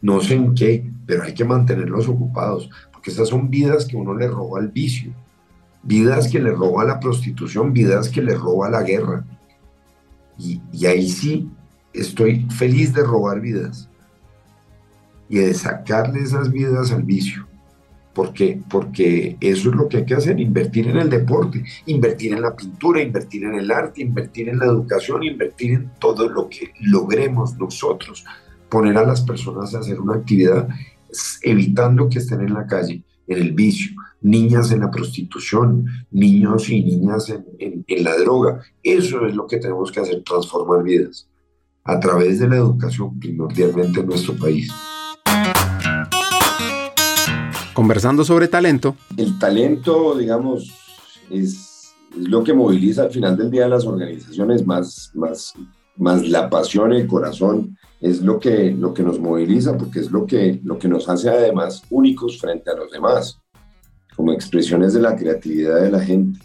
no sé en qué, pero hay que mantenerlos ocupados, porque esas son vidas que uno le roba al vicio, vidas que le roba a la prostitución, vidas que le roba a la guerra. Y, y ahí sí estoy feliz de robar vidas y de sacarle esas vidas al vicio. ¿Por qué? Porque eso es lo que hay que hacer, invertir en el deporte, invertir en la pintura, invertir en el arte, invertir en la educación, invertir en todo lo que logremos nosotros poner a las personas a hacer una actividad evitando que estén en la calle, en el vicio, niñas en la prostitución, niños y niñas en, la droga. Eso es lo que tenemos que hacer, transformar vidas a través de la educación primordialmente en nuestro país. Conversando sobre talento. El talento, digamos, es, es lo que moviliza al final del día a las organizaciones, más, más, más la pasión, el corazón es lo que, lo que nos moviliza, porque es lo que, lo que nos hace además únicos frente a los demás, como expresiones de la creatividad de la gente.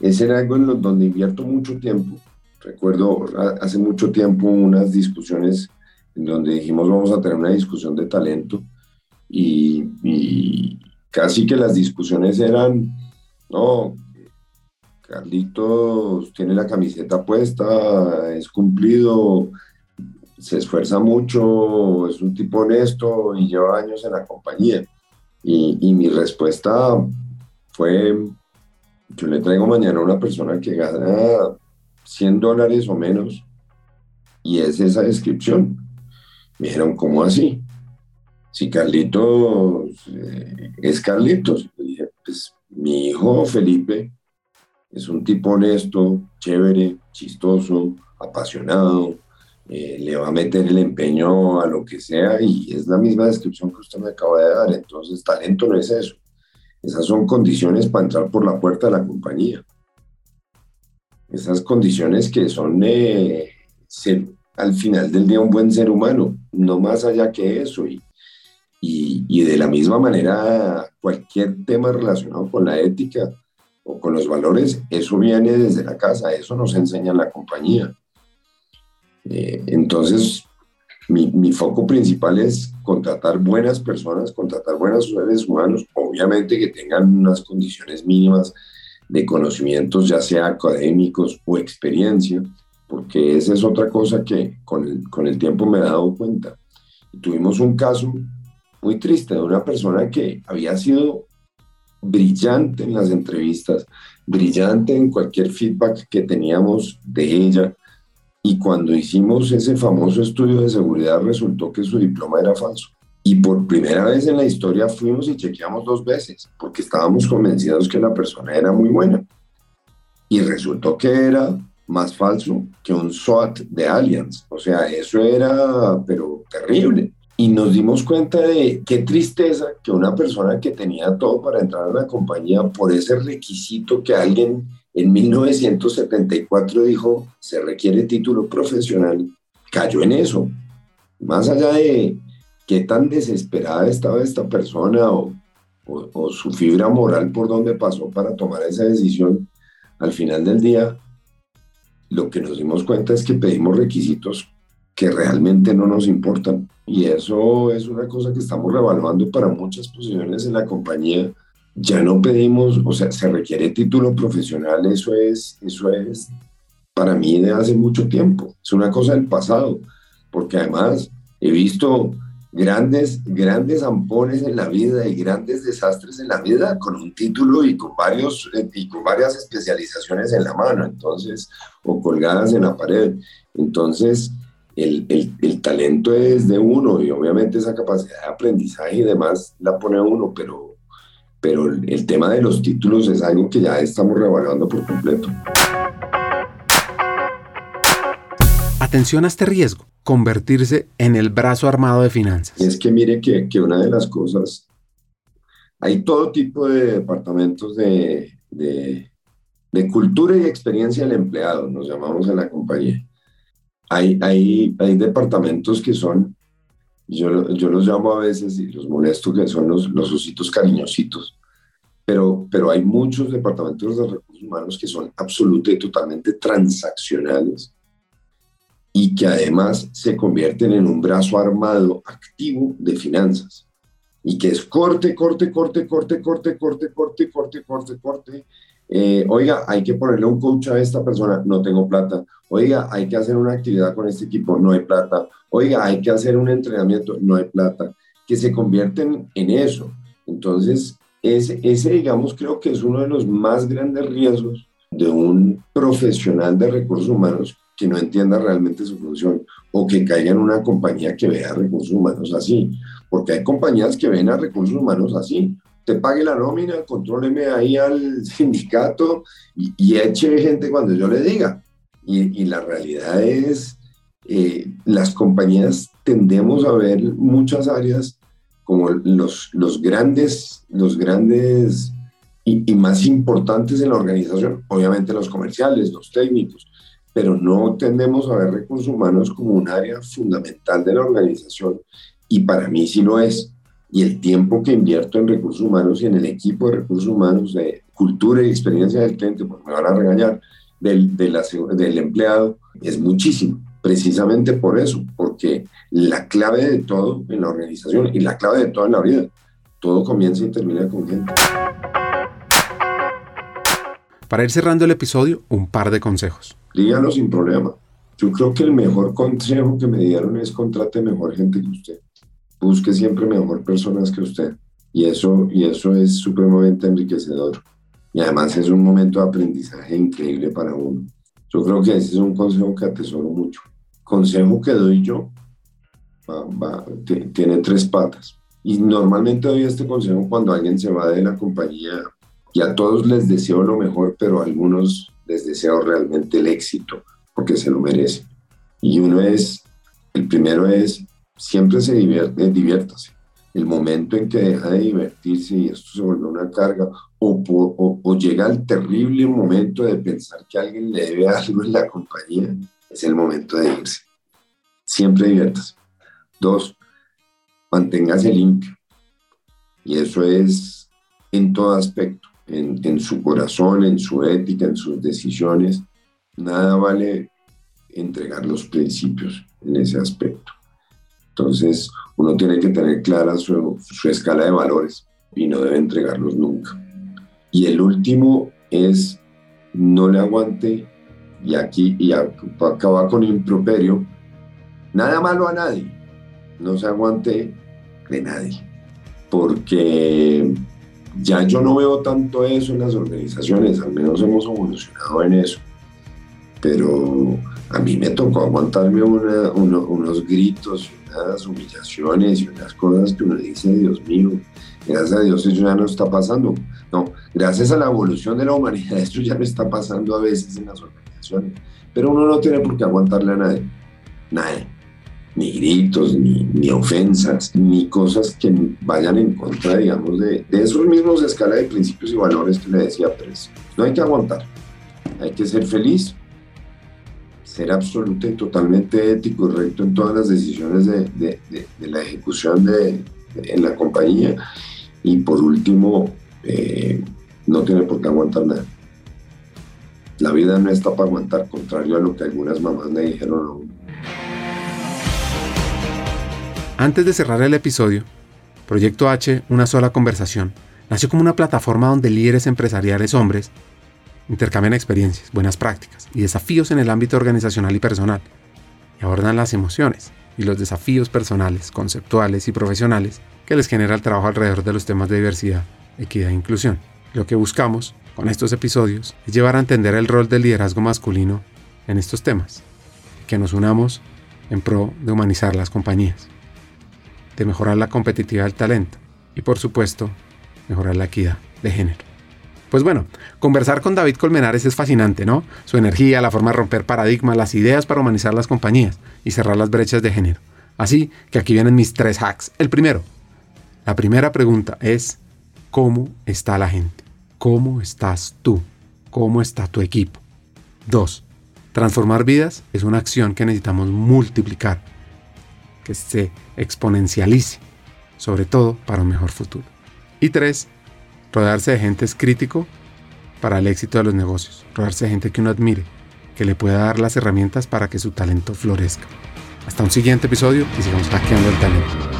Es en algo en donde invierto mucho tiempo. Recuerdo hace mucho tiempo unas discusiones en donde dijimos vamos a tener una discusión de talento y casi que las discusiones eran, no, Carlitos tiene la camiseta puesta, es cumplido, se esfuerza mucho, es un tipo honesto y lleva años en la compañía. Y, mi respuesta fue, yo le traigo mañana a una persona que gana 100 dólares o menos y es esa descripción. Me dijeron, ¿cómo así? Si Carlitos eh, es Carlitos. dije, pues mi hijo Felipe es un tipo honesto, chévere, chistoso, apasionado, eh, le va a meter el empeño a lo que sea y es la misma descripción que usted me acaba de dar. Entonces, talento no es eso. Esas son condiciones para entrar por la puerta de la compañía. Esas condiciones que son eh, ser al final del día un buen ser humano, no más allá que eso. Y, de la misma manera, cualquier tema relacionado con la ética con los valores, eso viene desde la casa, eso nos enseña la compañía. Eh, entonces, mi, foco principal es contratar buenas personas, contratar buenos seres humanos, obviamente que tengan unas condiciones mínimas de conocimientos, ya sea académicos o experiencia, porque esa es otra cosa que con el, con el tiempo me he dado cuenta. tuvimos un caso muy triste de una persona que había sido brillante en las entrevistas, brillante en cualquier feedback que teníamos de ella, y cuando hicimos ese famoso estudio de seguridad resultó que su diploma era falso. Y por primera vez en la historia fuimos y chequeamos dos veces, porque estábamos convencidos que la persona era muy buena. Y resultó que era más falso que un SWAT de Allianz. O sea, eso era, pero terrible. Y nos dimos cuenta de qué tristeza que una persona que tenía todo para entrar a la compañía por ese requisito que alguien en 1974 dijo, se requiere título profesional, cayó en eso. Más allá de qué tan desesperada estaba esta persona o, su fibra moral por donde pasó para tomar esa decisión, al final del día, lo que nos dimos cuenta es que pedimos requisitos que realmente no nos importan. Y eso es una cosa que estamos revaluando para muchas posiciones en la compañía ya no pedimos, o sea, se requiere título profesional, eso es, eso es para mí de hace mucho tiempo, es una cosa del pasado, porque además he visto grandes, grandes ampones en la vida y grandes desastres en la vida con un título y con, varios, y con varias especializaciones en la mano, entonces, o colgadas en la pared. Entonces, el, el, el, talento es de uno y obviamente esa capacidad de aprendizaje y demás la pone uno, pero, pero el, el tema de los títulos es algo que ya estamos revaluando por completo. Atención a este riesgo, convertirse en el brazo armado de finanzas. Es que mire que, que una de las cosas, hay todo tipo de departamentos de, de, de, cultura y experiencia del empleado, nos llamamos en la compañía. Hay, hay, hay departamentos que son, yo, yo los llamo a veces y los molesto, que son los, los ositos cariñositos, pero, pero hay muchos departamentos de recursos humanos que son absolutamente y totalmente transaccionales y que además se convierten en un brazo armado activo de finanzas y que es corte, corte, corte, corte, corte, corte, corte, corte, corte, corte. Eh, oiga, hay que ponerle un coach a esta persona, no tengo plata. Oiga, hay que hacer una actividad con este equipo, no hay plata. Oiga, hay que hacer un entrenamiento, no hay plata. Que se convierten en eso. Entonces, ese, ese digamos, creo que es uno de los más grandes riesgos de un profesional de recursos humanos que no entienda realmente su función o que caiga en una compañía que vea recursos humanos así, porque hay compañías que ven a recursos humanos así. Pague la nómina, contróleme ahí al sindicato y, eche gente cuando yo le diga. Y, la realidad es, eh, las compañías tendemos a ver muchas áreas como los, los grandes, los grandes y, y más importantes en la organización, obviamente los comerciales, los técnicos, pero no tendemos a ver recursos humanos como un área fundamental de la organización y para mí sí lo es. Y el tiempo que invierto en recursos humanos y en el equipo de recursos humanos de cultura y experiencia del cliente, porque me van a regañar, del, del empleado, es muchísimo. Precisamente por eso, porque la clave de todo en la organización y la clave de todo en la vida, todo comienza y termina con gente. Para ir cerrando el episodio, un par de consejos dígalo sin problema. Yo creo que el mejor consejo que me dieron es contrate mejor gente que usted. Busque siempre mejor personas que usted. Y eso, y eso es supremamente enriquecedor. Y además es un momento de aprendizaje increíble para uno. Yo creo que ese es un consejo que atesoro mucho. Consejo que doy yo tiene tres patas. Y normalmente doy este consejo cuando alguien se va de la compañía y a todos les deseo lo mejor, pero a algunos les deseo realmente el éxito porque se lo merecen. Y uno es, el primero es, siempre se divierte, diviértase. El momento en que deja de divertirse y esto se vuelve una carga, o, o, llega el terrible momento de pensar que alguien le debe algo en la compañía, es el momento de irse. Siempre diviértase. Dos, manténgase limpio. Y eso es en todo aspecto en, su corazón, en su ética, en sus decisiones. Nada vale entregar los principios en ese aspecto. Entonces, uno tiene que tener clara su, escala de valores y no debe entregarlos nunca. Y el último es no le aguante, y aquí y acaba con improperio, nada malo a nadie, no se aguante de nadie, porque ya yo no veo tanto eso en las organizaciones, al menos hemos evolucionado en eso. Pero a mí me tocó aguantarme unos gritos, unas humillaciones y unas cosas que uno dice, Dios mío, gracias a Dios eso ya no está pasando. No, gracias a la evolución de la humanidad esto ya no está pasando a veces en las organizaciones. Pero uno no tiene por qué aguantarle a nadie. Nadie ni gritos, ni, ni, ofensas, ni cosas que vayan en contra, digamos, de, de esos mismos escala de principios y valores que le decía Pérez. No hay que aguantar, hay que ser feliz, ser absoluto y totalmente ético y recto en todas las decisiones de, de, de la ejecución de, en la compañía. Y por último, eh, no tiene por qué aguantar nada. La vida no está para aguantar, contrario a lo que algunas mamás me dijeron Antes de cerrar el episodio, Proyecto H, una sola conversación, nació como una plataforma donde líderes empresariales hombres intercambian experiencias, buenas prácticas y desafíos en el ámbito organizacional y personal y abordan las emociones, y los desafíos personales, conceptuales y profesionales que les genera el trabajo alrededor de los temas de diversidad, equidad e inclusión. Lo que buscamos con estos episodios es llevar a entender el rol del liderazgo masculino en estos temas, que nos unamos en pro de humanizar las compañías, de mejorar la competitividad del talento y por supuesto mejorar la equidad de género. Pues bueno, conversar con David Colmenares es fascinante, ¿no? Su energía, la forma de romper paradigmas, las ideas para humanizar las compañías y cerrar las brechas de género. Así que aquí vienen mis tres hacks. El primero, la primera pregunta es, ¿cómo está la gente? ¿Cómo estás tú? ¿Cómo está tu equipo? Dos, transformar vidas es una acción que necesitamos multiplicar, que se exponencialice, sobre todo para un mejor futuro. Y tres, Rodearse de gente es crítico para el éxito de los negocios. Rodearse de gente que uno admire, que le pueda dar las herramientas para que su talento florezca. Hasta un siguiente episodio y sigamos hackeando el talento.